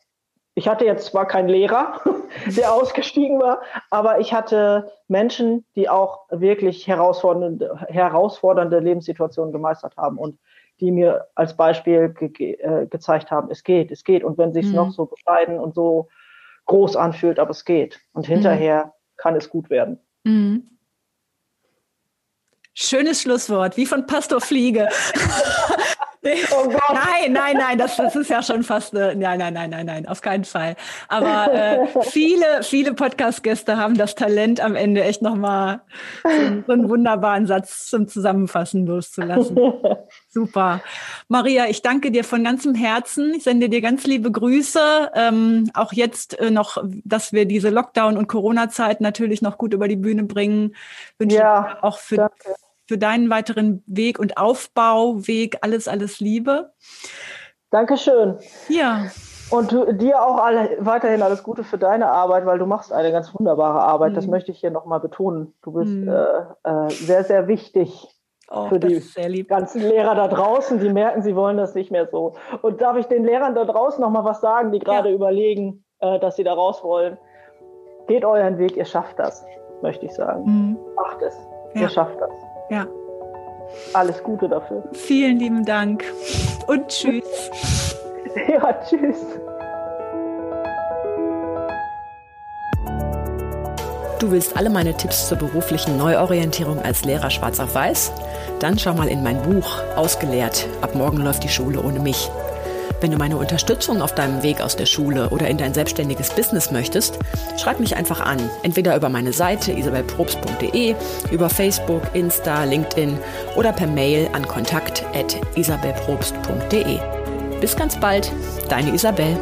Speaker 1: Ich hatte jetzt zwar keinen Lehrer, der ausgestiegen war, aber ich hatte Menschen, die auch wirklich herausfordernde, herausfordernde Lebenssituationen gemeistert haben und die mir als Beispiel ge äh, gezeigt haben, es geht, es geht. Und wenn sich mhm. noch so bescheiden und so groß anfühlt, aber es geht. Und hinterher mhm. kann es gut werden. Mhm.
Speaker 2: Schönes Schlusswort, wie von Pastor Fliege. Oh Gott. Nein, nein, nein, das, das ist ja schon fast eine, nein, nein, nein, nein, nein, auf keinen Fall. Aber äh, viele, viele Podcast-Gäste haben das Talent am Ende echt nochmal so, so einen wunderbaren Satz zum Zusammenfassen loszulassen. Super. Maria, ich danke dir von ganzem Herzen. Ich sende dir ganz liebe Grüße. Ähm, auch jetzt äh, noch, dass wir diese Lockdown- und Corona-Zeit natürlich noch gut über die Bühne bringen. Wünsche ja, auch für, danke für deinen weiteren Weg und Aufbauweg alles, alles Liebe.
Speaker 1: Dankeschön.
Speaker 2: Ja.
Speaker 1: Und dir auch alle, weiterhin alles Gute für deine Arbeit, weil du machst eine ganz wunderbare Arbeit. Mhm. Das möchte ich hier nochmal betonen. Du bist mhm. äh, äh, sehr, sehr wichtig oh, für die ganzen Lehrer da draußen, die merken, sie wollen das nicht mehr so. Und darf ich den Lehrern da draußen nochmal was sagen, die gerade ja. überlegen, äh, dass sie da raus wollen? Geht euren Weg, ihr schafft das, möchte ich sagen. Mhm. Macht es, ja. ihr schafft das.
Speaker 2: Ja.
Speaker 1: Alles Gute dafür.
Speaker 2: Vielen lieben Dank und tschüss.
Speaker 1: ja, tschüss.
Speaker 2: Du willst alle meine Tipps zur beruflichen Neuorientierung als Lehrer schwarz auf weiß? Dann schau mal in mein Buch Ausgelehrt. Ab morgen läuft die Schule ohne mich. Wenn du meine Unterstützung auf deinem Weg aus der Schule oder in dein selbstständiges Business möchtest, schreib mich einfach an. Entweder über meine Seite isabelprobst.de, über Facebook, Insta, LinkedIn oder per Mail an kontakt.isabelprobst.de. Bis ganz bald, deine Isabel.